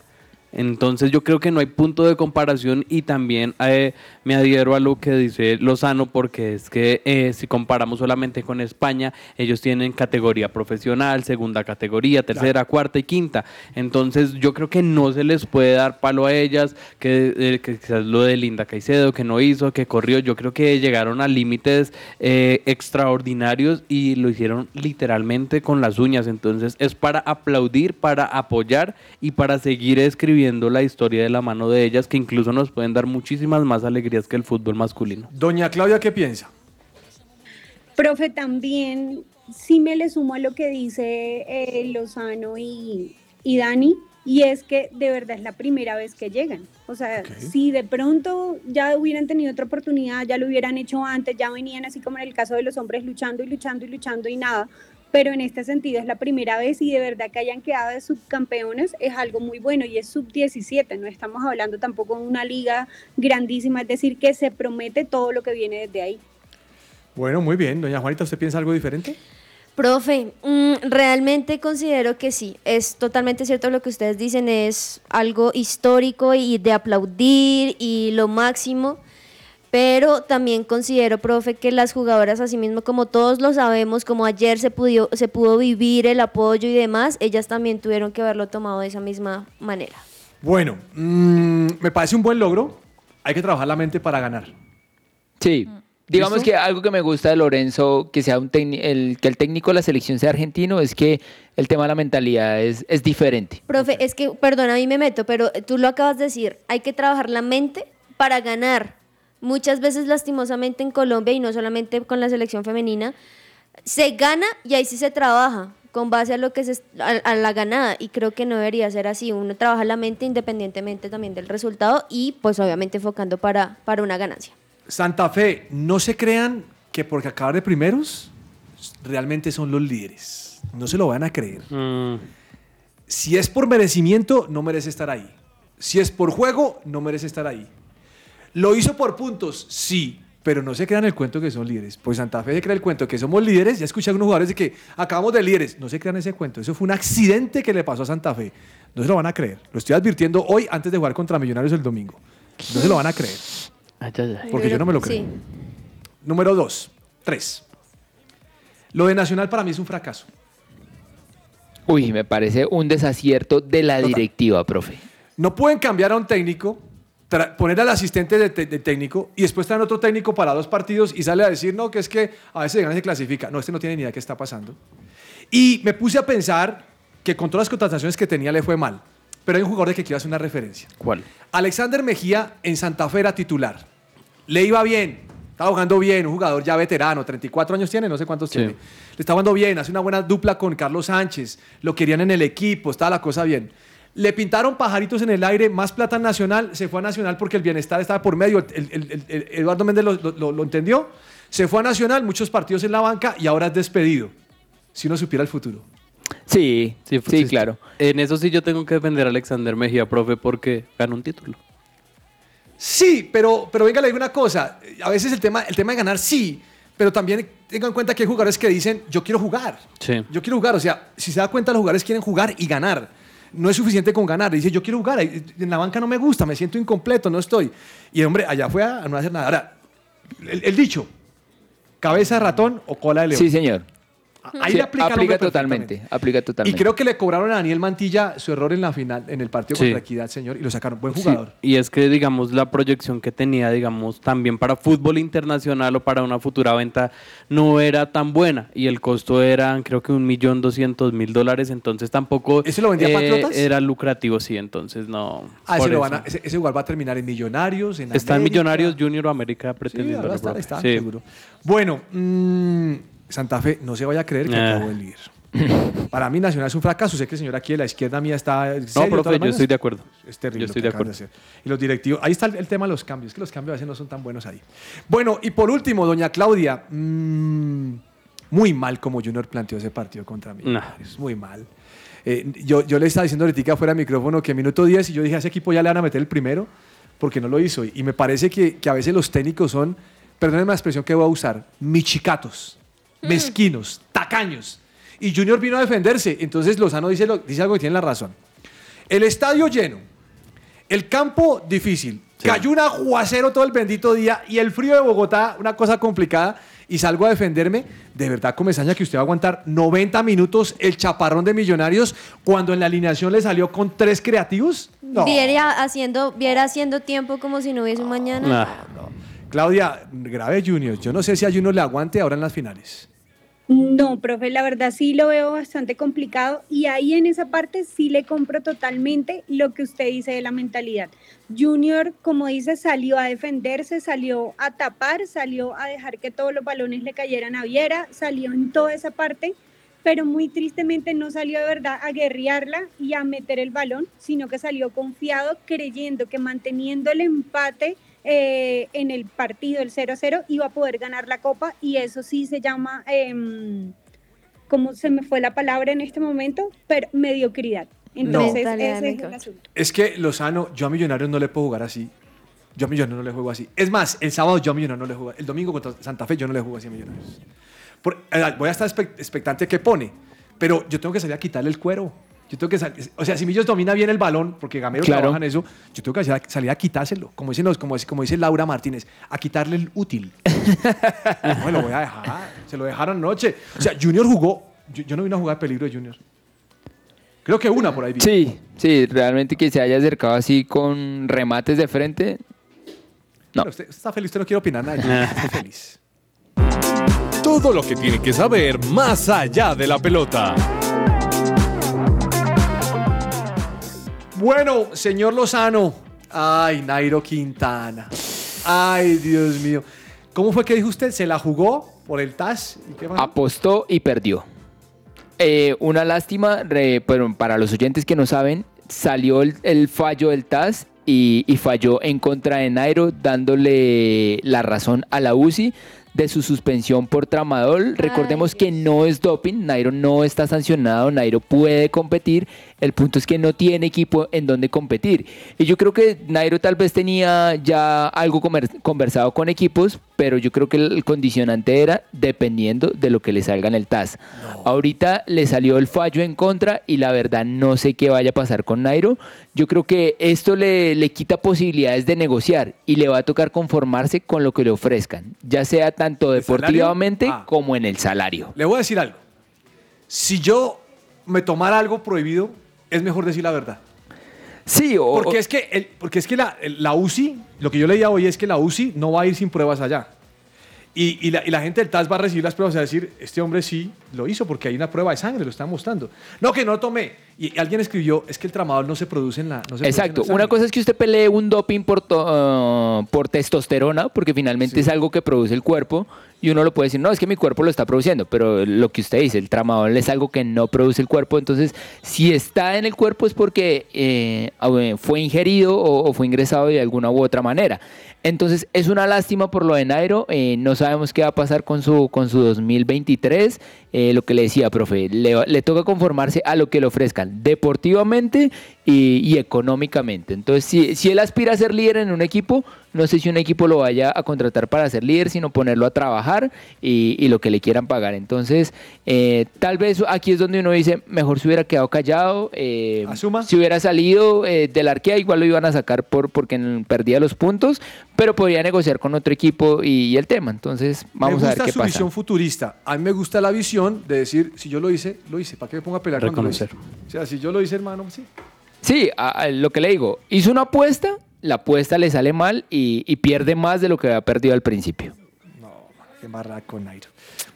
Entonces yo creo que no hay punto de comparación y también eh, me adhiero a lo que dice Lozano porque es que eh, si comparamos solamente con España, ellos tienen categoría profesional, segunda categoría, tercera, cuarta y quinta. Entonces yo creo que no se les puede dar palo a ellas, que, eh, que quizás lo de Linda Caicedo, que no hizo, que corrió. Yo creo que llegaron a límites eh, extraordinarios y lo hicieron literalmente con las uñas. Entonces es para aplaudir, para apoyar y para seguir escribiendo la historia de la mano de ellas, que incluso nos pueden dar muchísimas más alegrías que el fútbol masculino. Doña Claudia, ¿qué piensa? Profe, también sí me le sumo a lo que dice eh, Lozano y, y Dani, y es que de verdad es la primera vez que llegan. O sea, si de pronto ya hubieran tenido otra oportunidad, ya lo hubieran hecho antes, ya venían así como en el caso de los hombres luchando y luchando y luchando y nada, pero en este sentido es la primera vez y de verdad que hayan quedado de subcampeones es algo muy bueno y es sub-17, no estamos hablando tampoco de una liga grandísima, es decir, que se promete todo lo que viene desde ahí. Bueno, muy bien. Doña Juanita, ¿usted piensa algo diferente? Profe, mm, realmente considero que sí, es totalmente cierto lo que ustedes dicen, es algo histórico y de aplaudir y lo máximo, pero también considero, profe, que las jugadoras, así mismo como todos lo sabemos, como ayer se pudo, se pudo vivir el apoyo y demás, ellas también tuvieron que haberlo tomado de esa misma manera. Bueno, mm, me parece un buen logro. Hay que trabajar la mente para ganar. Sí. Digamos ¿Listo? que algo que me gusta de Lorenzo, que sea un técnico, el, que el técnico de la selección sea argentino, es que el tema de la mentalidad es, es diferente. Profe, es que, perdona, a mí me meto, pero tú lo acabas de decir, hay que trabajar la mente para ganar. Muchas veces, lastimosamente, en Colombia, y no solamente con la selección femenina, se gana y ahí sí se trabaja con base a lo que se, a, a la ganada y creo que no debería ser así uno trabaja la mente independientemente también del resultado y pues obviamente enfocando para, para una ganancia Santa Fe, no se crean que porque acabar de primeros, realmente son los líderes. No se lo van a creer. Si es por merecimiento, no merece estar ahí. Si es por juego, no merece estar ahí. ¿Lo hizo por puntos? Sí, pero no se crean el cuento que son líderes. Pues Santa Fe se crea el cuento que somos líderes. Ya escuché a algunos jugadores de que acabamos de líderes. No se crean ese cuento. Eso fue un accidente que le pasó a Santa Fe. No se lo van a creer. Lo estoy advirtiendo hoy antes de jugar contra Millonarios el domingo. No se lo van a creer. Porque yo no me lo creo. Sí. Número dos, tres. Lo de Nacional para mí es un fracaso. Uy, me parece un desacierto de la directiva, profe. No pueden cambiar a un técnico, poner al asistente de, de técnico y después traer otro técnico para dos partidos y sale a decir, no, que es que a veces gana y se clasifica. No, este no tiene ni idea de qué está pasando. Y me puse a pensar que con todas las contrataciones que tenía le fue mal. Pero hay un jugador de que quiero hacer una referencia. ¿Cuál? Alexander Mejía en Santa Fe era titular. Le iba bien, estaba jugando bien, un jugador ya veterano, 34 años tiene, no sé cuántos tiene. Le estaba jugando bien, hace una buena dupla con Carlos Sánchez, lo querían en el equipo, estaba la cosa bien. Le pintaron pajaritos en el aire, más plata Nacional, se fue a Nacional porque el bienestar estaba por medio. El- el- el- el- Eduardo Méndez lo, lo- lo- lo entendió, se fue a Nacional, muchos partidos en la banca y ahora es despedido. Si uno supiera el futuro. Sí, sí, claro. En eso sí yo tengo que defender a Alexander Mejía, profe, porque ganó un título. Sí, pero, pero venga, le digo una cosa. A veces el tema, el tema de ganar sí, pero también tenga en cuenta que hay jugadores que dicen, yo quiero jugar. Sí. Yo quiero jugar. O sea, si se da cuenta, los jugadores quieren jugar y ganar. No es suficiente con ganar. Dice, yo quiero jugar. En la banca no me gusta, me siento incompleto, no estoy. Y el hombre allá fue a no hacer nada. Ahora, el, el dicho, cabeza de ratón o cola de león. Sí, señor. Ahí Sí, le aplica, aplica totalmente, aplica Y totalmente. creo que le cobraron a Daniel Mantilla su error en la final, en el partido Sí. contra Equidad, señor, y lo sacaron. Buen Sí, jugador. y es que, digamos, la proyección que tenía, digamos, también para fútbol internacional o para una futura venta no era tan buena. Y el costo eran, creo que un millón doscientos mil dólares. Entonces tampoco ¿Ese lo vendía eh, Patriotas? era lucrativo, sí. Entonces no. Ah, ese, lo eso. van a- ese, ese igual va a terminar en Millonarios, en Está en América. Millonarios Junior o América Sí, pretendiendo. ahora está, está, sí. seguro. Bueno, mm, Santa Fe, no se vaya a creer que Ah. acabó el líder. Para mí Nacional es un fracaso. Sé que el señor aquí de la izquierda mía está... No, de profe, yo estoy de acuerdo. Es terrible Yo lo estoy de acuerdo. hacer. Y los directivos... Ahí está el, el tema de los cambios. Que los cambios a veces no son tan buenos ahí. Bueno, y por último, doña Claudia. mm, muy mal como Junior planteó ese partido contra mí. Muy mal. Eh, yo, yo le estaba diciendo ahorita fuera de micrófono que minuto 10 y yo dije a ese equipo ya le van a meter el primero porque no lo hizo. Y me parece que, que a veces los técnicos son, perdónenme la expresión que voy a usar, michicatos, mezquinos, tacaños. Y Junior vino a defenderse. Entonces Lozano dice, lo- dice algo que tiene la razón. El estadio lleno, El campo, difícil. Cayó un aguacero todo el bendito día y el frío de Bogotá, una cosa complicada. Y salgo a defenderme. De verdad, Comesaña, que usted va a aguantar 90 minutos el chaparrón de Millonarios cuando en la alineación le salió con tres creativos. No. Viera haciendo, viera haciendo tiempo como si no hubiese un mañana. Claudia, grave Junior. Yo no sé si a Junior le aguante ahora en las finales. No, profe, la verdad sí lo veo bastante complicado y ahí en esa parte sí le compro totalmente lo que usted dice de la mentalidad. Junior, como dice, salió a defenderse, salió a tapar, salió a dejar que todos los balones le cayeran a Viera, salió en toda esa parte, pero muy tristemente no salió de verdad a guerrearla y a meter el balón, sino que salió confiado, creyendo que manteniendo el empate eh, en el partido, el 0-0, iba a poder ganar la copa y eso sí se llama, eh, ¿cómo se me fue la palabra en este momento? Pero mediocridad. Entonces, No. ese es el asunto. Es que Lozano, yo a Millonarios no le puedo jugar así. Yo a Millonarios no le juego así. Es más, el sábado yo a Millonarios no le juego. El domingo contra Santa Fe yo no le juego así a Millonarios. Por- eh, voy a estar expectante qué pone. Pero yo tengo que salir a quitarle el cuero. Yo tengo que sal- o sea, si Millos domina bien el balón, porque Gamero Claro. trabaja en eso, yo tengo que salir a- salir a quitárselo. Como, dicen los- como, dice- como dice Laura Martínez, a quitarle el útil. no me lo voy a dejar. Se lo dejaron anoche. O sea, Junior jugó. Yo, yo no vi una jugada de peligro de Junior. Creo que una por ahí vi. Sí, sí, realmente que se haya acercado así con remates de frente. No. Pero usted, usted está feliz, usted no quiere opinar nada. de Junior, Estoy feliz. Todo lo que tiene que saber más allá de la pelota. Bueno, señor Lozano. Ay, Nairo Quintana. Ay, Dios mío. ¿Cómo fue que dijo usted? ¿Se la jugó por el TAS? ¿Y qué? Apostó y perdió. Eh, una lástima, pero para los oyentes que no saben, salió el, el fallo del TAS y, y falló en contra de Nairo, dándole la razón a la UCI de su suspensión por tramadol. Recordemos que no es doping, Nairo no está sancionado, Nairo puede competir. El punto es que no tiene equipo en donde competir. Y yo creo que Nairo tal vez tenía ya algo conversado con equipos, pero yo creo que el condicionante era dependiendo de lo que le salga en el TAS. Ahorita le salió el fallo en contra y la verdad no sé qué vaya a pasar con Nairo. Yo creo que esto le, le quita posibilidades de negociar y le va a tocar conformarse con lo que le ofrezcan, ya sea tanto deportivamente Ah. como en el salario. Le voy a decir algo. Si yo me tomara algo prohibido, es mejor decir la verdad. Sí, o, Porque es que, el- porque es que la, la UCI, lo que yo leía hoy es que la UCI no va a ir sin pruebas allá. Y, y la, y la gente del TAS va a recibir las pruebas y va a decir, este hombre sí lo hizo porque hay una prueba de sangre, lo están mostrando. No, que no lo tomé. Y alguien escribió, es que el tramador no se produce en la... no se produce en Exacto, la sangre". una cosa es que usted pelee un doping por, to- ah, por testosterona, porque finalmente es algo que produce el cuerpo, y uno lo puede decir, no, es que mi cuerpo lo está produciendo, pero lo que usted dice, el tramadol es algo que no produce el cuerpo, entonces si está en el cuerpo es porque eh, ah, fue ingerido o, o fue ingresado de alguna u otra manera. Entonces es una lástima por lo de Nairo, eh, no sabemos qué va a pasar con su, con su 2023, eh, lo que le decía, profe, le, le toca conformarse a lo que le ofrezcan deportivamente y, económicamente. Entonces, si él aspira a ser líder en un equipo, no sé si un equipo lo vaya a contratar para ser líder, sino ponerlo a trabajar y, y lo que le quieran pagar. Entonces, eh, tal vez aquí es donde uno dice, mejor se hubiera quedado callado, eh, si hubiera salido eh, de la arquea, igual lo iban a sacar por, porque perdía los puntos, pero podía negociar con otro equipo y, y el tema. Entonces, vamos me a gusta ver qué su pasa. visión futurista. A mí me gusta la visión de decir, si yo lo hice, lo hice. ¿Para qué me pongo a pelear cuando lo hice? Reconocer. O sea, si yo lo hice, hermano, sí. Sí, a- a lo que le digo, hizo una apuesta, la apuesta le sale mal y, y pierde más de lo que había perdido al principio. Qué barra con Nairo.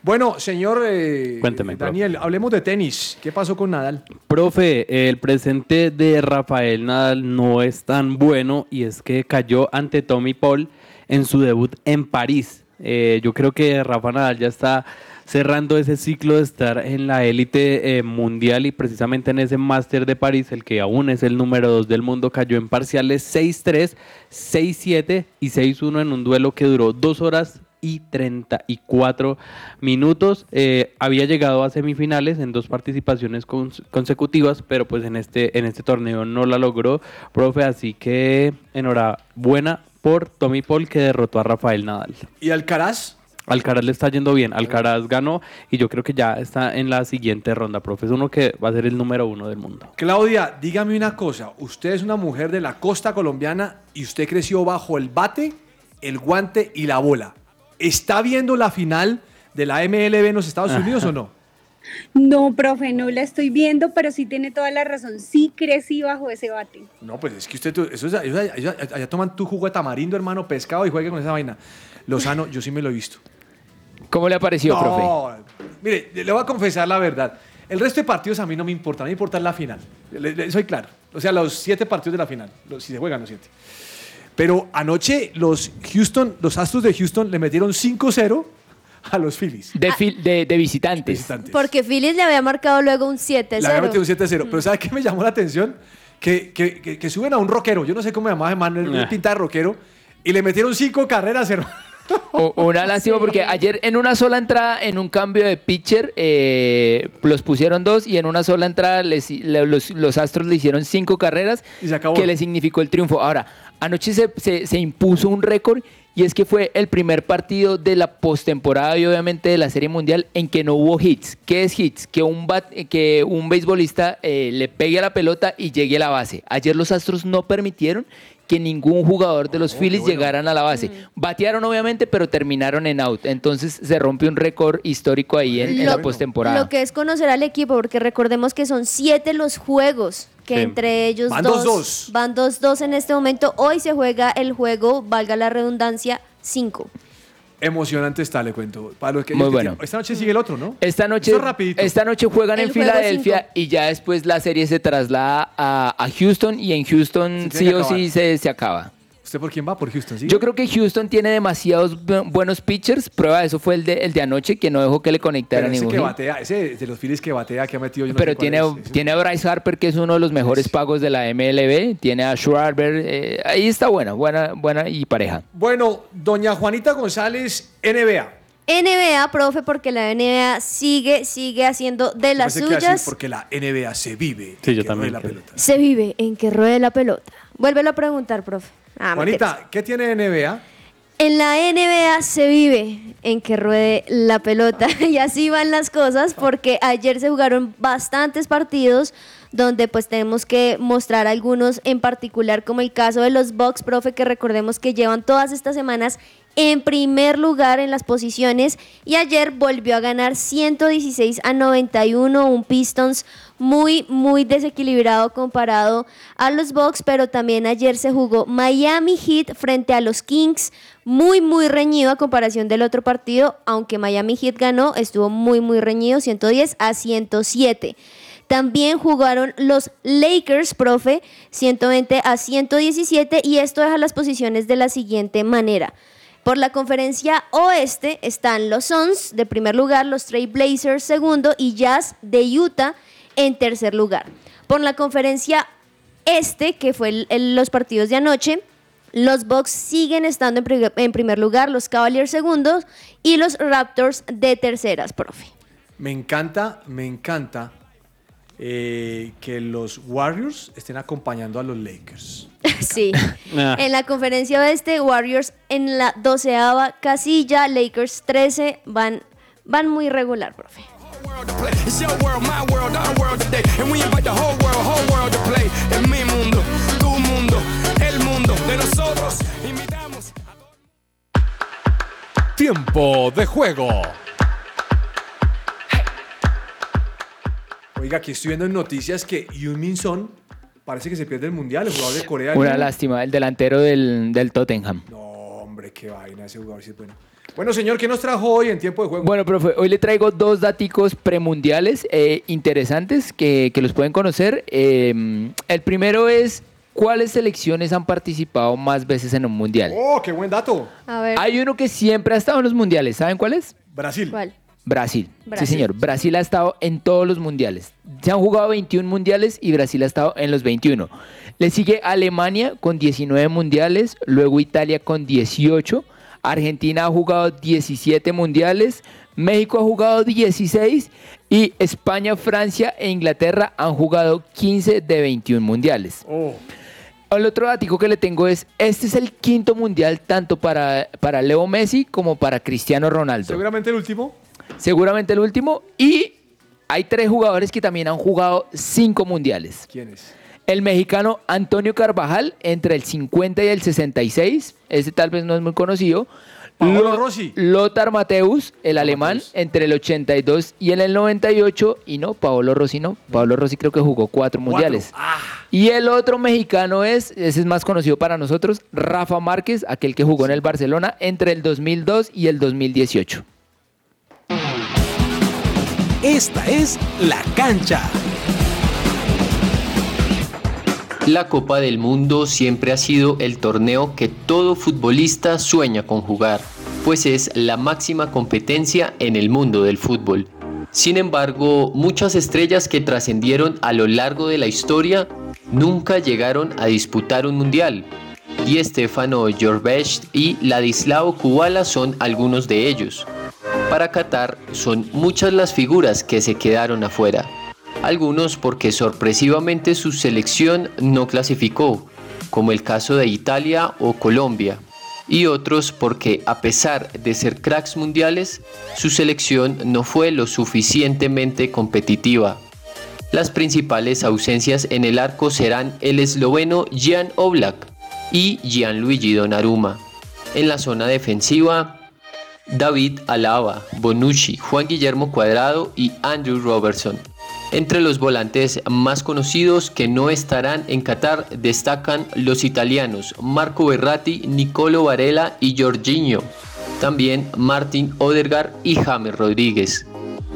Bueno, señor eh, Cuénteme, profe. Daniel, hablemos de tenis. ¿Qué pasó con Nadal? Profe, el presente de Rafael Nadal no es tan bueno y es que cayó ante Tommy Paul en su debut en París. Eh, yo creo que Rafa Nadal ya está cerrando ese ciclo de estar en la élite eh, mundial y precisamente en ese máster de París, el que aún es el número 2 del mundo, cayó en parciales 6-3, 6-7 y 6-1 en un duelo que duró 2 horas y 34 minutos. Eh, había llegado a semifinales en dos participaciones cons- consecutivas, pero pues en este, en este torneo no la logró, profe, así que enhorabuena por Tommy Paul que derrotó a Rafael Nadal. ¿Y Alcaraz? Alcaraz le está yendo bien. Alcaraz ganó y yo creo que ya está en la siguiente ronda, profe. Es uno que va a ser el número uno del mundo. Claudia, dígame una cosa. Usted es una mujer de la costa colombiana y usted creció bajo el bate, el guante y la bola. ¿Está viendo la final de la MLB en los Estados Unidos o no? No, profe, no la estoy viendo, pero sí tiene toda la razón. Sí crecí bajo ese bate. No, pues es que usted, eso es- allá, allá toman tu jugo de tamarindo, hermano, pescado y juegue con esa vaina. Lozano, yo sí me lo he visto. ¿Cómo le ha parecido, profe? No, mire, le voy a confesar la verdad. El resto de partidos a mí no me importa, a mí me importa la final. Le- le- soy claro. O sea, los siete partidos de la final, los- si se juegan los siete. Pero anoche los Houston, los Astros de Houston le metieron 5-0 a los Phillies. De, fil- de, de visitantes. Porque Phillies le había marcado luego un 7-0. Le había metido un 7-0. Pero ¿sabes qué me llamó la atención? Que, que- que- que suben a un rockero, yo no sé cómo llamaba ese man, una Ah. pinta de rockero, y le metieron cinco carreras, hermano. Una lástima porque ayer en una sola entrada, en un cambio de pitcher, eh, los pusieron dos y en una sola entrada les- los, los Astros le hicieron cinco carreras Y se acabó. que le significó el triunfo. Ahora, anoche se, se- se impuso un récord y es que fue el primer partido de la postemporada y obviamente de la Serie Mundial en que no hubo hits. ¿Qué es hits? Que un, bat- que un beisbolista eh, le pegue a la pelota y llegue a la base. Ayer los Astros no permitieron que ningún jugador de los Phillies llegaran a la base. Batearon obviamente, pero terminaron en out. Entonces se rompe un récord histórico ahí en, en la postemporada. Lo que es conocer al equipo, porque recordemos que son siete los juegos, que Sí. entre ellos Van dos, 2-2. van 2-2 en este momento. Hoy se juega el juego, valga la redundancia, 5. Emocionante está, le cuento. Para los que, Muy bueno. Esta noche sigue el otro, ¿no? Esta noche, Eso es rapidito. esta noche juegan El en Filadelfia cinco. y ya después la serie se traslada a, a Houston y en Houston sí o sí se, se acaba. ¿Usted por quién va? ¿Por Houston? ¿sí? Yo creo que Houston tiene demasiados bu- buenos pitchers. Prueba de eso fue el de, el de anoche que no dejó que le ese ningún que batea, ese de los Phillies que batea, que ha metido yo no Pero tiene, es. Tiene a Bryce Harper, que es uno de los mejores pagos de la MLB. Tiene a Schwarber. eh, ahí está buena, buena, buena y pareja. Bueno, doña Juanita González, NBA. NBA, profe, porque la NBA sigue, sigue haciendo de las Parece que así, suyas. porque la NBA se vive. Sí, yo que también ruede la pelota. Se vive en que ruede la pelota. Vuélvelo a preguntar, profe. Ah. Juanita, ¿qué tiene NBA? En la NBA se vive en que ruede la pelota y así van las cosas porque ayer se jugaron bastantes partidos donde pues tenemos que mostrar algunos en particular como el caso de los Bucks, profe, que recordemos que llevan todas estas semanas en primer lugar en las posiciones y ayer volvió a ganar 116 a 91, un Pistons muy, muy desequilibrado comparado a los Bucks, pero también ayer se jugó Miami Heat frente a los Kings, muy, muy reñido a comparación del otro partido, aunque Miami Heat ganó, estuvo muy, muy reñido, 110 a 107. También jugaron los Lakers, profe, 120 a 117 y esto deja las posiciones de la siguiente manera. Por la conferencia oeste están los Suns de primer lugar, los Trail Blazers segundo y Jazz de Utah en tercer lugar. Por la conferencia este, que fue el- el- los partidos de anoche, los Bucks siguen estando en, pri- en primer lugar, los Cavaliers segundos y los Raptors de terceras, profe. Me encanta, me encanta eh, que los Warriors estén acompañando a los Lakers. Sí. Ah. En la conferencia oeste, Warriors en la doceava casilla, Lakers 13, van, van muy regular, profe. It's your world, my world, our world today. And we invite the whole world, whole world to play. En mi mundo, tu mundo, el mundo de nosotros. Invitamos. Tiempo de juego. Oiga, aquí estoy viendo en noticias que Yoon Min Son parece que se pierde el mundial, el jugador de Corea. Una lástima, el delantero del, del Tottenham. No, hombre, qué vaina ese jugador, sí es bueno. Bueno, señor, ¿qué nos trajo hoy en tiempo de juego? Bueno, profe, hoy le traigo dos daticos premundiales eh, interesantes que, que los pueden conocer. Eh, el primero es cuáles selecciones han participado más veces en un mundial. Oh, qué buen dato. A ver. Hay uno que siempre ha estado en los mundiales, ¿saben cuál es? Brasil. ¿Cuál? Brasil. Brasil. Sí, señor. Brasil ha estado en todos los mundiales. Se han jugado 21 mundiales y Brasil ha estado en los 21. Le sigue Alemania con 19 mundiales, luego Italia con 18, Argentina ha jugado 17 mundiales, México ha jugado 16 y España, Francia e Inglaterra han jugado 15 de 21 mundiales. Oh. el otro dato que le tengo es, este es el quinto mundial tanto para, para Leo Messi como para Cristiano Ronaldo. Seguramente el último. Seguramente el último. Y hay tres jugadores que también han jugado cinco mundiales. ¿Quiénes? El mexicano Antonio Carvajal entre el 50 y el 66. Ese tal vez no es muy conocido. Paolo Lo- Rossi. Lothar Mateus, el alemán, entre el 82 y en el 98. Y no, Paolo Rossi no. Paolo Rossi creo que jugó cuatro mundiales. Ah. Y el otro mexicano es, ese es más conocido para nosotros, Rafa Márquez, aquel que jugó en el Barcelona entre el 2002 y el 2018. Esta es La Cancha. La Copa del Mundo siempre ha sido el torneo que todo futbolista sueña con jugar, pues es la máxima competencia en el mundo del fútbol. Sin embargo, muchas estrellas que trascendieron a lo largo de la historia nunca llegaron a disputar un mundial. Di Stefano Jorvesh y Ladislao Kubala son algunos de ellos. Para Qatar son muchas las figuras que se quedaron afuera algunos porque sorpresivamente su selección no clasificó, como el caso de Italia o Colombia, y otros porque a pesar de ser cracks mundiales, su selección no fue lo suficientemente competitiva. Las principales ausencias en el arco serán el esloveno Jan Oblak y Gianluigi Donnarumma. En la zona defensiva, David Alaba, Bonucci, Juan Guillermo Cuadrado y Andrew Robertson. Entre los volantes más conocidos que no estarán en Qatar destacan los italianos Marco Berratti, Nicolo Varela y Jorginho. También Martin Odegaard y James Rodríguez.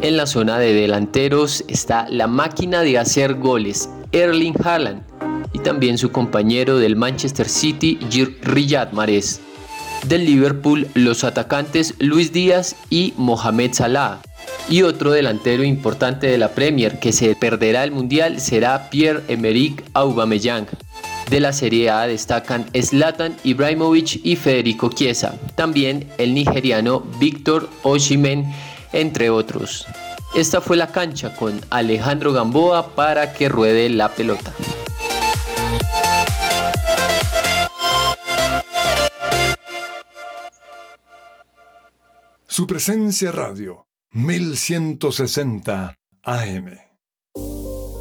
En la zona de delanteros está la máquina de hacer goles, Erling Haaland, y también su compañero del Manchester City, Riyad Mahrez. Del Liverpool, los atacantes Luis Díaz y Mohamed Salah. Y otro delantero importante de la Premier que se perderá el Mundial será Pierre-Emerick Aubameyang. De la Serie A destacan Zlatan Ibrahimovic y Federico Chiesa. También el nigeriano Víctor Osimhen, entre otros. Esta fue la cancha con Alejandro Gamboa para que ruede la pelota. Su presencia radio, 1160 AM.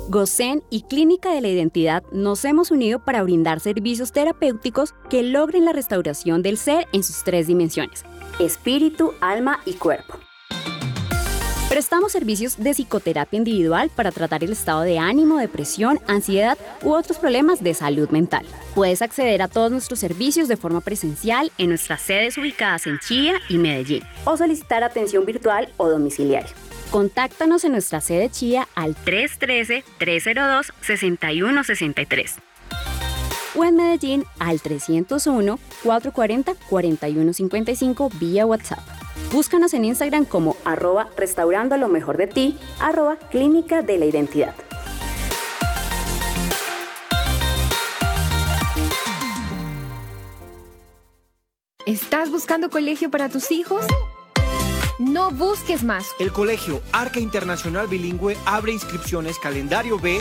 GOSEN y Clínica de la Identidad nos hemos unido para brindar servicios terapéuticos que logren la restauración del ser en sus tres dimensiones, espíritu, alma y cuerpo. Prestamos servicios de psicoterapia individual para tratar el estado de ánimo, depresión, ansiedad u otros problemas de salud mental. Puedes acceder a todos nuestros servicios de forma presencial en nuestras sedes ubicadas en Chía y Medellín o solicitar atención virtual o domiciliaria. Contáctanos en nuestra sede Chía al 313-302-6163 o en Medellín al 301-440-4155 vía WhatsApp. Búscanos en Instagram como arroba restaurando lo mejor de ti, arroba clínica de la identidad. ¿Estás buscando colegio para tus hijos? No busques más. El colegio Arca Internacional Bilingüe abre inscripciones calendario B.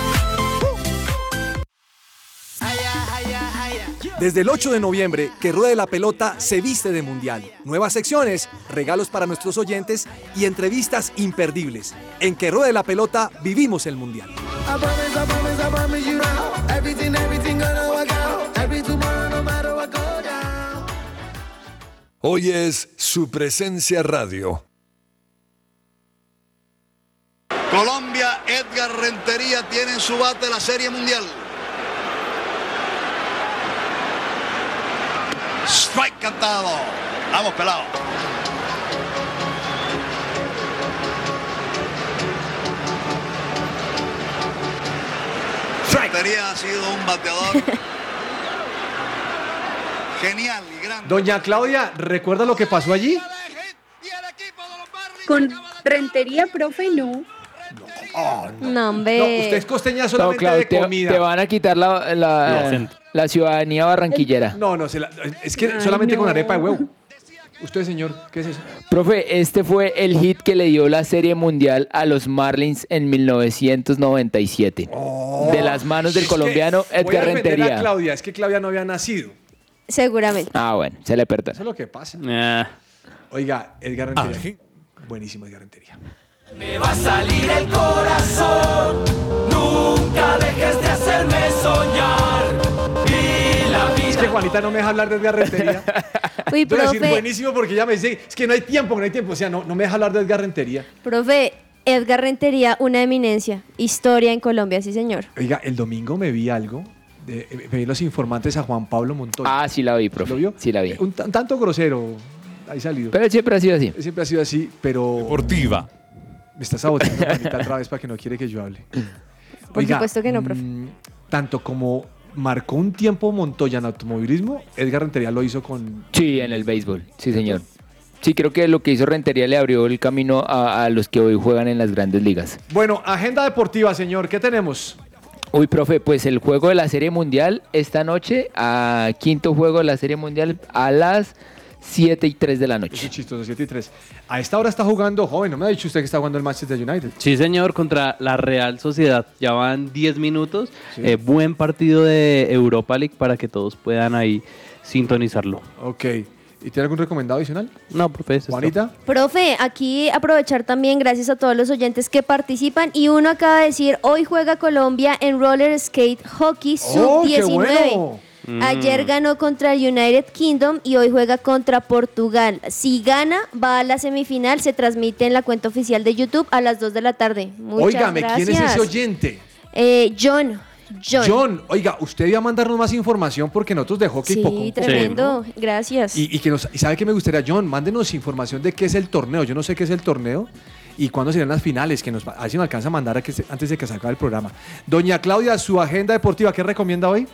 Desde el 8 de noviembre, que ruede la pelota se viste de mundial. Nuevas secciones, regalos para nuestros oyentes y entrevistas imperdibles. En que ruede la pelota vivimos el mundial. Hoy es su presencia radio. Colombia, Edgar Rentería tiene en su bate la Serie Mundial. Strike cantado. Vamos, pelado. Rentería ha sido un bateador genial y grande. Doña Claudia, ¿recuerda lo que pasó allí? Con Rentería, profe, no. No, hombre. No, usted es costeña No, solamente Clau, de te, comida. te van a quitar la. La ciudadanía barranquillera. No, no, se la- es que Ay, solamente con arepa de huevo. Usted, señor, ¿qué es eso? Profe, este fue el hit que le dio la Serie Mundial a los Marlins en 1997. de las manos del Es que colombiano voy a Edgar defender a Rentería. Claudia, es que Claudia no había nacido. Seguramente. Ah, bueno, se le perdona. Eso es lo que pasa. Ah. Oiga, Edgar Rentería. Buenísimo Edgar Rentería. Me va a salir el corazón. Nunca dejes de hacerme soñar. Juanita no me deja hablar de Edgar Rentería. Uy, Yo voy a decir profe. buenísimo porque ella me dice, es que no hay tiempo, no hay tiempo. O sea, no, no me deja hablar de Edgar Rentería. Profe, Edgar Rentería, una eminencia. Historia en Colombia, sí, señor. Oiga, el domingo me vi algo. De, eh, me vi los informantes a Juan Pablo Montoya. Ah, sí la vi, profe. ¿Lo vio? Sí la vi. Un tan- tanto grosero. Ahí salido. Pero siempre ha sido así. Siempre ha sido así, pero. Deportiva. Me está saboteando Juanita otra vez para que no quiere que yo hable. Por supuesto que no, profe. mm, tanto como marcó un tiempo Montoya en automovilismo, Edgar Rentería lo hizo con. Sí, en el béisbol. Sí, señor. Sí, creo que lo que hizo Rentería le abrió el camino a, a los que hoy juegan en las grandes ligas. Bueno, agenda deportiva, señor. ¿Qué tenemos? Uy, profe, pues el juego de la Serie Mundial esta noche, a quinto juego de la Serie Mundial a las 7 y 3 de la noche. es chistoso, 7 y 3. A esta hora está jugando, joven, no me ha dicho usted que está jugando el Manchester United. Sí, señor, contra la Real Sociedad. Ya van 10 minutos. Eh, buen partido de Europa League para que todos puedan ahí sintonizarlo. Ok. ¿Y tiene algún recomendado adicional? No, profe. es Juanita. Profe, aquí aprovechar también, gracias a todos los oyentes que participan. Y uno acaba de decir, hoy juega Colombia en roller skate hockey ¡Oh, qué sub-19. bueno! Ayer ganó contra el United Kingdom y hoy juega contra Portugal. Si gana, va a la semifinal. Se transmite en la cuenta oficial de YouTube a las 2 de la tarde. Muchas Óigame, gracias. ¿quién es ese oyente? Eh, John. John. John, oiga, usted iba a mandarnos más información porque nosotros de hockey Sí, poco. tremendo. Gracias. Y, y que nos, y sabe que me gustaría, John, mándenos información de qué es el torneo. Yo no sé qué es el torneo y cuándo serán las finales, que nos, a ver si nos alcanza a mandar a que se- antes de que se acabe el programa. Doña Claudia, su agenda deportiva, ¿qué recomienda hoy?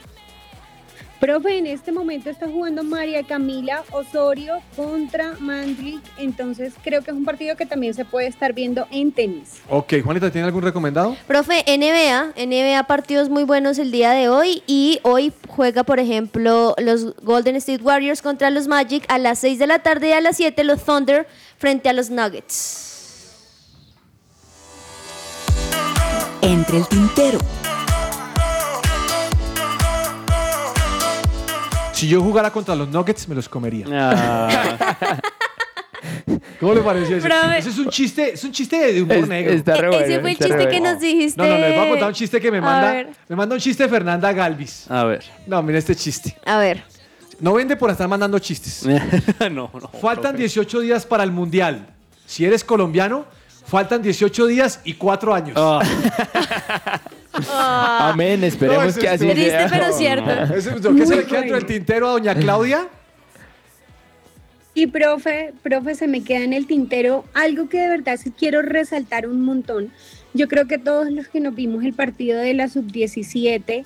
Profe, en este momento está jugando María Camila Osorio contra Mandrick, entonces creo que es un partido que también se puede estar viendo en tenis. Ok, Juanita, ¿tiene algún recomendado? Profe, NBA, NBA partidos muy buenos el día de hoy y hoy juega, por ejemplo, los Golden State Warriors contra los Magic a las 6 de la tarde y a las 7 los Thunder frente a los Nuggets. Entre el tintero. Si yo jugara contra los Nuggets, me los comería. Ah. ¿Cómo le pareció eso? Profe. Eso es un chiste, es un chiste de humor Es- negro. está re bueno, ese fue el está re chiste que bueno. nos dijiste. No, no, les voy a contar un chiste que me A manda. ver. Me manda un chiste Fernanda Galvis. A ver. No, mira este chiste. A ver. No vende por estar mandando chistes. no, no. Faltan 18 días para el Mundial. Si eres colombiano, faltan 18 días y 4 años. Ah. Amén, esperemos No, eso que es así Triste, sea. pero cierto. Eso es lo que se le queda dentro del tintero a doña Claudia. Y profe, profe, se me queda en el tintero algo que de verdad sí quiero resaltar un montón. Yo creo que todos los que nos vimos el partido de la sub-17,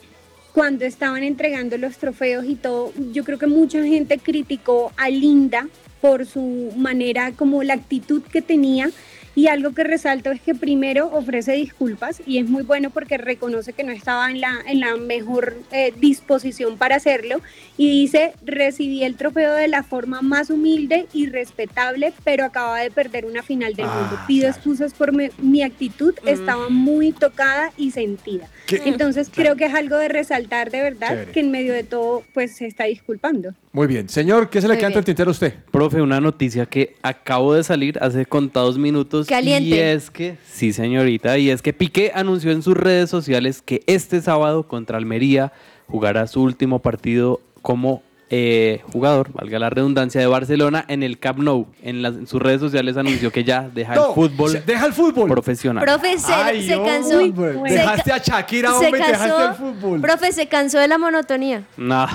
cuando estaban entregando los trofeos y todo, yo creo que mucha gente criticó a Linda por su manera, como la actitud que tenía. Y algo que resalto es que primero ofrece disculpas y es muy bueno porque reconoce que no estaba en la, en la mejor eh, disposición para hacerlo y dice, recibí el trofeo de la forma más humilde y respetable, pero acaba de perder una final del mundo. Ah, Pido excusas por mi, mi actitud, estaba muy tocada y sentida. ¿Qué? Entonces creo que es algo de resaltar de verdad Chévere. que en medio de todo pues se está disculpando. Muy bien. Señor, ¿qué se le Muy queda entre el tintero a usted? Profe, una noticia que acabo de salir hace contados minutos. Caliente. Y es que, sí, señorita, y es que Piqué anunció en sus redes sociales que este sábado contra Almería jugará su último partido como eh, jugador, valga la redundancia, de Barcelona en el Camp Nou. En, las- en sus redes sociales anunció que ya deja No, el fútbol se- deja el fútbol. profesional. Profe, se, Ay, se cansó. dejaste a Shakira, se hombre, y dejaste el fútbol. Profe, se cansó de la monotonía. Nah.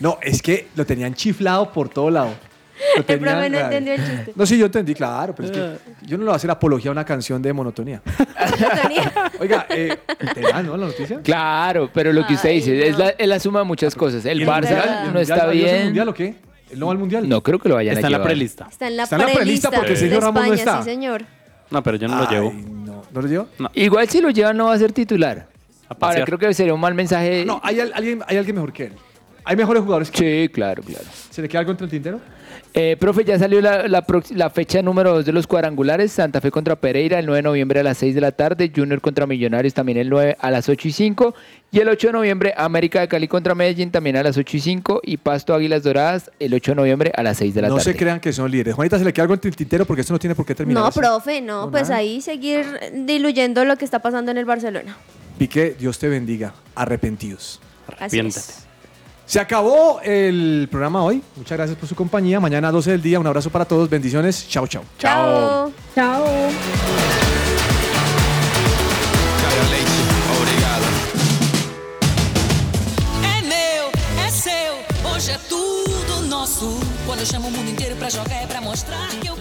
No, es que lo tenían chiflado por todo lado. El profe tenían, no ay. entendió el chiste. No, sí, yo entendí, claro, pero es que yo no le voy a hacer apología a una canción de monotonía. Oiga, eh, ¿te da, no, la noticia? Claro, pero lo que usted Ay, dice es no. la, es la suma de muchas cosas. El ¿Y Barça no está ¿Adiós al bien. mundial o qué? ¿Él no va al mundial? No creo que lo vayan Está a en la llevar. prelista. Está en la Está en la prelista prelista porque el de señor Ramos no España, está. sí, señor. No, pero yo no lo Ay, llevo. No, ¿No lo llevo? Igual si lo lleva no va a ser titular. Ahora pasear. creo que sería un mal mensaje. No, hay, al- alguien, hay alguien mejor que él. Hay mejores jugadores que Sí, claro, claro. ¿Se le queda algo entre el tintero? Eh, profe, ya salió la, la prox- la fecha número 2 de los cuadrangulares. Santa Fe contra Pereira el 9 de noviembre a las 6 de la tarde. Junior contra Millonarios también el 9 a las 8 y 5. Y el 8 de noviembre América de Cali contra Medellín también a las 8 y 5. Y Pasto Águilas Doradas el 8 de noviembre a las 6 de la No tarde. se crean que son líderes. Juanita, ¿se le queda algo el tintero? Porque esto no tiene por qué terminar No, así. profe, no, No, pues nada. ahí seguir diluyendo lo que está pasando en el Barcelona. Piqué, Dios te bendiga. Arrepentidos. Así es. Se acabó el programa hoy. Muchas gracias por su compañía. Mañana 12 del día. Un abrazo para todos. Bendiciones. Chao, chao. Chao. Chao. Quando eu chamo o mundo inteiro pra jogar é pra mostrar que eu